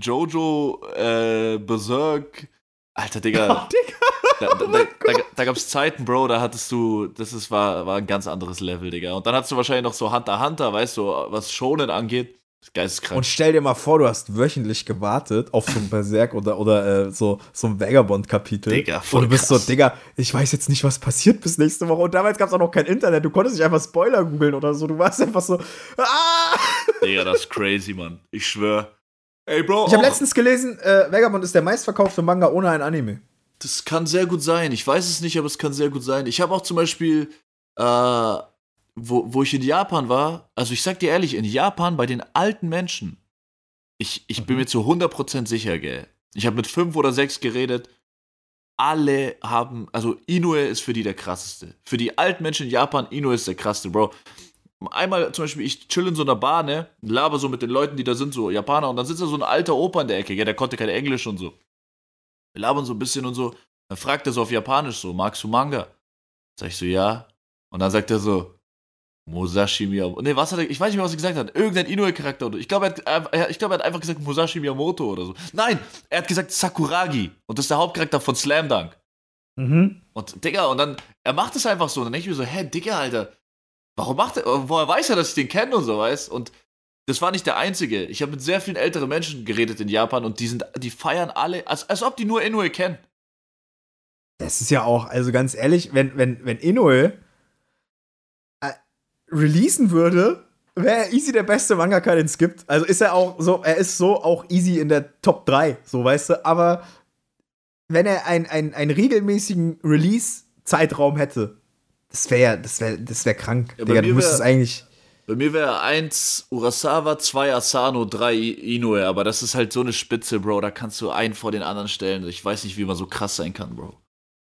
Jojo, äh, Berserk. Alter, Digga. <laughs> Oh, Digga. Da, da, oh da, da, da gab es Zeiten, Bro, da hattest du, das ist, war, war ein ganz anderes Level, Digga. Und dann hattest du wahrscheinlich noch so Hunter Hunter, weißt du, was Shonen angeht. Geisteskrank. Und stell dir mal vor, du hast wöchentlich gewartet auf so ein Berserk oder, oder äh, so, so ein Vagabond-Kapitel. Digga, voll Und du bist krass. so, Digga, ich weiß jetzt nicht, was passiert bis nächste Woche. Und damals gab es auch noch kein Internet. Du konntest nicht einfach Spoiler googeln oder so. Du warst einfach so, ah! Digga, das ist crazy, Mann. Ich schwör. Ey, Bro. Ich habe letztens gelesen, äh, Vagabond ist der meistverkaufte Manga ohne ein Anime. Das kann sehr gut sein. Ich weiß es nicht, aber es kann sehr gut sein. Ich habe auch zum Beispiel, äh, wo, wo ich in Japan war, also ich sag dir ehrlich, in Japan bei den alten Menschen, ich, ich mhm. bin mir zu 100% sicher, gell. Ich habe mit fünf oder sechs geredet. Alle haben, also Inoue ist für die der krasseste. Für die alten Menschen in Japan, Inoue ist der krasseste, Bro einmal zum Beispiel, ich chill in so einer Bar, ne, laber so mit den Leuten, die da sind, so Japaner, und dann sitzt da so ein alter Opa in der Ecke, ja, der konnte kein Englisch und so. Wir labern so ein bisschen und so. Dann fragt er so auf Japanisch so, magst du Manga? Sag ich so, ja. Und dann sagt er so, Musashi Miyamoto. Ne, was hat er, ich weiß nicht mehr, was er gesagt hat. Irgendein Inoue-Charakter. Ich glaube, er, hat, glaub, er hat einfach gesagt Musashi Miyamoto oder so. Nein, er hat gesagt Sakuragi. Und das ist der Hauptcharakter von Slam Dunk. Mhm. Und Digga, und dann, er macht es einfach so. Und dann denke ich mir so, hä, Digga, Alter, warum macht er, woher weiß er, dass ich den kenne und so, weißt? Und das war nicht der einzige. Ich habe mit sehr vielen älteren Menschen geredet in Japan und die sind, die feiern alle, als, als ob die nur Inoue kennen. Das ist ja auch, also ganz ehrlich, wenn, wenn, wenn Inoue releasen würde, wäre er easy der beste Mangaka, den es gibt. Also ist er auch so, er ist so auch easy in der Top 3, so weißt du, aber wenn er einen ein regelmäßigen Release-Zeitraum hätte, das wäre das wäre das wär krank. Ja, Digga, du müsstest eigentlich. Bei mir wäre 1 Urasawa, 2 Asano, 3 Inoue, aber das ist halt so eine Spitze, Bro. Da kannst du einen vor den anderen stellen. Ich weiß nicht, wie man so krass sein kann, Bro.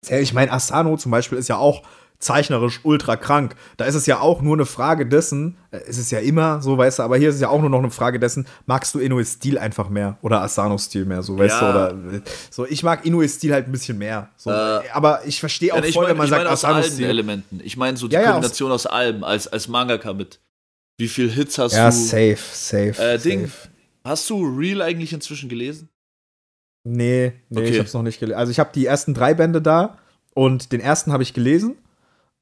Ich meine, Asano zum Beispiel ist ja auch zeichnerisch ultra krank. Da ist es ja auch nur eine Frage dessen, äh, ist es ja immer so, weißt du, aber hier ist es ja auch nur noch eine Frage dessen, magst du Inoue Stil einfach mehr oder Asano Stil mehr, so, weißt ja. du, oder so, ich mag Inoue Stil halt ein bisschen mehr, so, äh, aber ich verstehe auch ja, voll, mein, wenn man sagt Asano Stil. Elementen. Ich meine so die ja, Kombination aus, aus allem als als Mangaka mit wie viel Hits hast du? Ja, safe, safe. Äh, Ding, safe. hast du Real eigentlich inzwischen gelesen? Nee, nee, okay. ich hab's noch nicht gelesen. Also ich habe die ersten drei Bände da und den ersten habe ich gelesen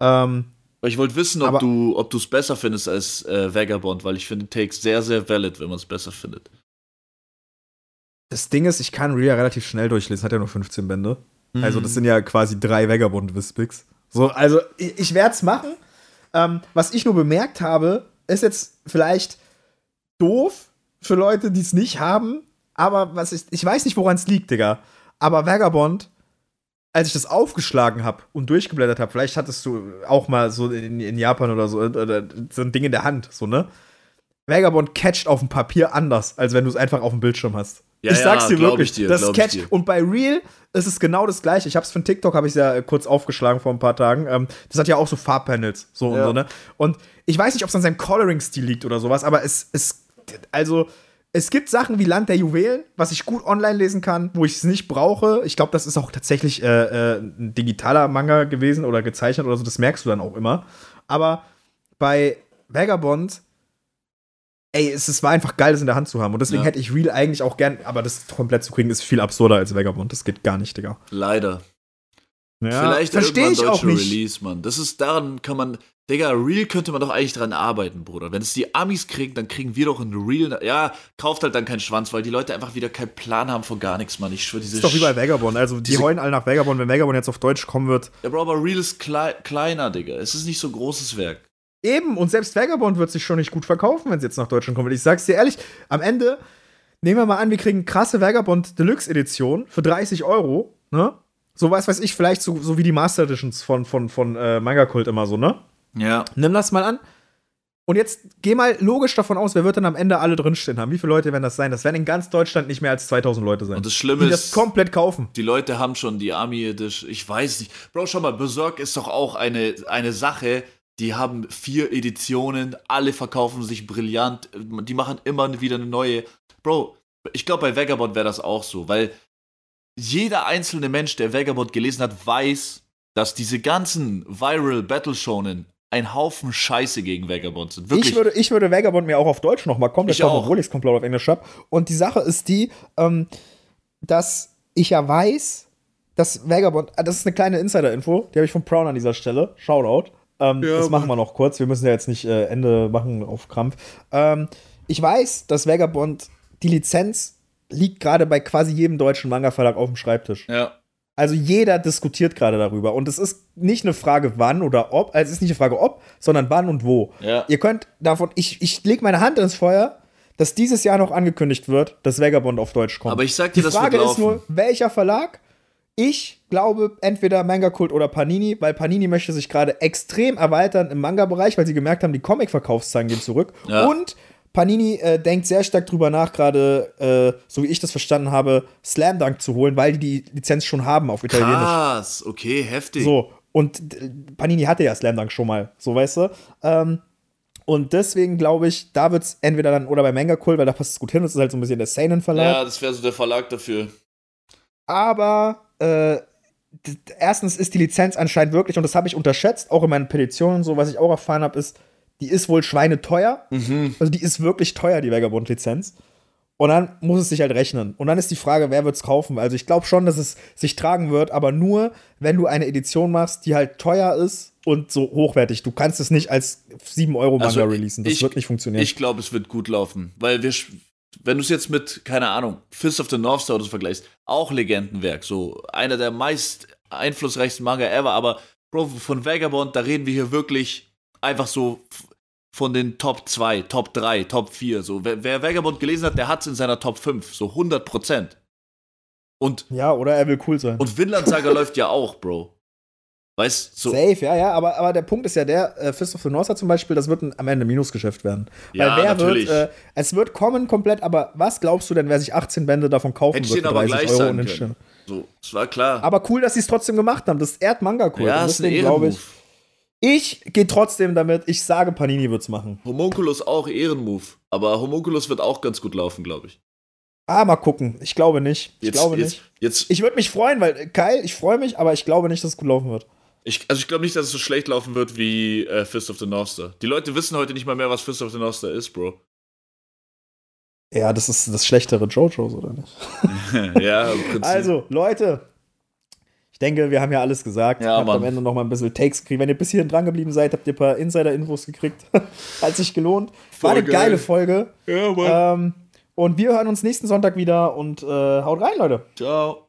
ähm, Ich wollte wissen, ob du ob du es besser findest als äh, Vagabond, weil ich finde Takes sehr, sehr valid, wenn man es besser findet. Das Ding ist, ich kann Real relativ schnell durchlesen, hat ja nur 15 Bände. Also, Mhm. das sind ja quasi drei Vagabond-Wispix. So, also, ich, ich werde es machen. Ähm, was ich nur bemerkt habe, ist jetzt vielleicht doof für Leute, die es nicht haben. Aber was ich, ich weiß nicht, woran es liegt, Digga. Aber Vagabond, als ich das aufgeschlagen habe und durchgeblättert habe, vielleicht hattest du auch mal so in, in Japan oder so, oder so ein Ding in der Hand, so, ne? Vagabond catcht auf dem Papier anders, als wenn du es einfach auf dem Bildschirm hast. Ja, ich sag's ja, dir glaub wirklich, ich dir, das dir. Und bei Real ist es genau das gleiche. Ich hab's von TikTok, habe ich ja kurz aufgeschlagen vor ein paar Tagen. Ähm, das hat ja auch so Farbpanels, so und Ja. so, ne? Und ich weiß nicht, ob es an seinem Coloring-Stil liegt oder sowas, aber es, es, also, es gibt Sachen wie Land der Juwelen, was ich gut online lesen kann, wo ich es nicht brauche. Ich glaube, das ist auch tatsächlich äh, äh, ein digitaler Manga gewesen oder gezeichnet oder so, das merkst du dann auch immer. Aber bei Vagabond, ey, es, es war einfach geil, das in der Hand zu haben. Und deswegen Ja. hätte ich Real eigentlich auch gern, aber das komplett zu kriegen, ist viel absurder als Vagabond. Das geht gar nicht, Digga. Leider. Ja, Vielleicht verstehe irgendwann ich auch deutsche nicht. Release, Mann. Das ist, daran kann man, Digga, Real könnte man doch eigentlich dran arbeiten, Bruder. Wenn es die Amis kriegen, dann kriegen wir doch ein Real. Ja, kauft halt dann keinen Schwanz, weil die Leute einfach wieder keinen Plan haben von gar nichts, Mann. Ich schwöre, diese Das ist doch wie bei Vagabond. Also, die heulen alle nach Vagabond. Wenn Vagabond jetzt auf Deutsch kommen wird, Ja, Bro, aber Real ist klei kleiner, Digga. Es ist nicht so ein großes Werk. Eben, und selbst Vagabond wird sich schon nicht gut verkaufen, wenn es jetzt nach Deutschland kommt. Ich sag's dir ehrlich, am Ende, nehmen wir mal an, wir kriegen krasse Vagabond Deluxe Edition für 30 Euro, ne? So was weiß ich, vielleicht so, so wie die Master Editions von, von, von äh, Manga Kult immer so, ne? Ja. Nimm das mal an. Und jetzt geh mal logisch davon aus, wer wird dann am Ende alle drinstehen haben? Wie viele Leute werden das sein? Das werden in ganz Deutschland nicht mehr als 2000 Leute sein. Und das Schlimme die das ist, komplett kaufen. die Leute haben schon die Army Edition. Ich weiß nicht. Bro, schau mal, Berserk ist doch auch eine, eine Sache. Die haben vier Editionen, alle verkaufen sich brillant. Die machen immer wieder eine neue. Bro, ich glaube, bei Vagabond wäre das auch so, weil jeder einzelne Mensch, der Vagabond gelesen hat, weiß, dass diese ganzen Viral Battle Shonen ein Haufen Scheiße gegen Vagabond sind. Wirklich. Ich würde, ich würde Vagabond mir auch auf Deutsch noch mal komplett Ich kaufen, auch. obwohl ich es komplett auf Englisch habe. Und die Sache ist die, ähm, dass ich ja weiß, dass Vagabond, ah, das ist eine kleine Insider-Info, die habe ich von Brown an dieser Stelle. Shoutout. Ähm, Ja, das machen wir noch kurz. Wir müssen ja jetzt nicht äh, Ende machen auf Krampf. Ähm, ich weiß, dass Vagabond die Lizenz liegt gerade bei quasi jedem deutschen Manga-Verlag auf dem Schreibtisch. ja. Also jeder diskutiert gerade darüber. Und es ist nicht eine Frage, wann oder ob, also es ist nicht eine Frage, ob, sondern wann und wo. Ja. Ihr könnt davon, ich, ich lege meine Hand ins Feuer, dass dieses Jahr noch angekündigt wird, dass Vagabond auf Deutsch kommt. Aber ich sag dir, Die Frage ist nur, welcher Verlag? Ich glaube entweder Manga Kult oder Panini, weil Panini möchte sich gerade extrem erweitern im Manga-Bereich, weil sie gemerkt haben, die Comic-Verkaufszahlen gehen zurück. Ja. Und Panini äh, denkt sehr stark drüber nach, gerade, äh, so wie ich das verstanden habe, Slam Dunk zu holen, weil die die Lizenz schon haben auf Italienisch. Krass, okay, heftig. So, und äh, Panini hatte ja Slam Dunk schon mal, so weißt du. Ähm, und deswegen glaube ich, da wird es entweder dann oder bei Manga Cool, weil da passt es gut hin, das ist halt so ein bisschen der Seinen-Verlag. Ja, das wäre so der Verlag dafür. Aber äh, erstens ist die Lizenz anscheinend wirklich, und das habe ich unterschätzt, auch in meinen Petitionen und so, was ich auch erfahren habe, ist, die ist wohl schweineteuer. Mhm. Also die ist wirklich teuer, die Vagabond-Lizenz. Und dann muss es sich halt rechnen. Und dann ist die Frage, wer wird es kaufen? Also ich glaube schon, dass es sich tragen wird, aber nur, wenn du eine Edition machst, die halt teuer ist und so hochwertig. Du kannst es nicht als 7-Euro-Manga Also, releasen. Das ich- wird nicht funktionieren. Ich glaube, es wird gut laufen, weil wir, wenn du es jetzt mit, keine Ahnung, Fist of the North Star oder so vergleichst, auch Legendenwerk, so einer der meist einflussreichsten Manga ever, aber Bro, von Vagabond, da reden wir hier wirklich einfach so von den Top 2, Top 3, Top 4, so. Wer, wer Vagabond gelesen hat, der hat es in seiner Top 5, so 100 Prozent. Und, ja, oder er will cool sein. und Vinland Saga <laughs> läuft ja auch, Bro. Weißt so. Safe, ja, ja, aber, aber der Punkt ist ja der, äh, Fist of the North zum Beispiel, das wird ein, am Ende Minusgeschäft werden. Ja, Weil wer natürlich. wird, äh, es wird kommen komplett, aber was glaubst du denn, wer sich 18 Bände davon kaufen Hätte wird für aber 30 gleich Euro und können. So, es war klar. Aber cool, dass sie es trotzdem gemacht haben. Das ehrt Manga cool. ja, und ist deswegen glaube ich, ich gehe trotzdem damit, ich sage, Panini wird's machen. Homunculus auch Ehrenmove. Aber Homunculus wird auch ganz gut laufen, glaube ich. Ah, mal gucken. Ich glaube nicht. Ich Jetzt, glaube jetzt, nicht. Jetzt, Ich würde mich freuen, weil, äh, geil, ich freue mich, aber ich glaube nicht, dass es gut laufen wird. ich, also ich glaube nicht, dass es so schlecht laufen wird wie äh, Fist of the North Star. Die Leute wissen heute nicht mal mehr, was Fist of the North Star ist, Bro. Ja, das ist das schlechtere JoJo's, oder nicht? <laughs> ja, im Prinzip. Also, Leute, denke, wir haben ja alles gesagt. Ja, habt Mann. am Ende noch mal ein bisschen Takes gekriegt. Wenn ihr bis hierhin dran geblieben seid, habt ihr ein paar Insider-Infos gekriegt. <laughs> Hat sich gelohnt. War Voll eine geil. geile Folge. Ja, Mann. Ähm, und wir hören uns nächsten Sonntag wieder und äh, haut rein, Leute. Ciao.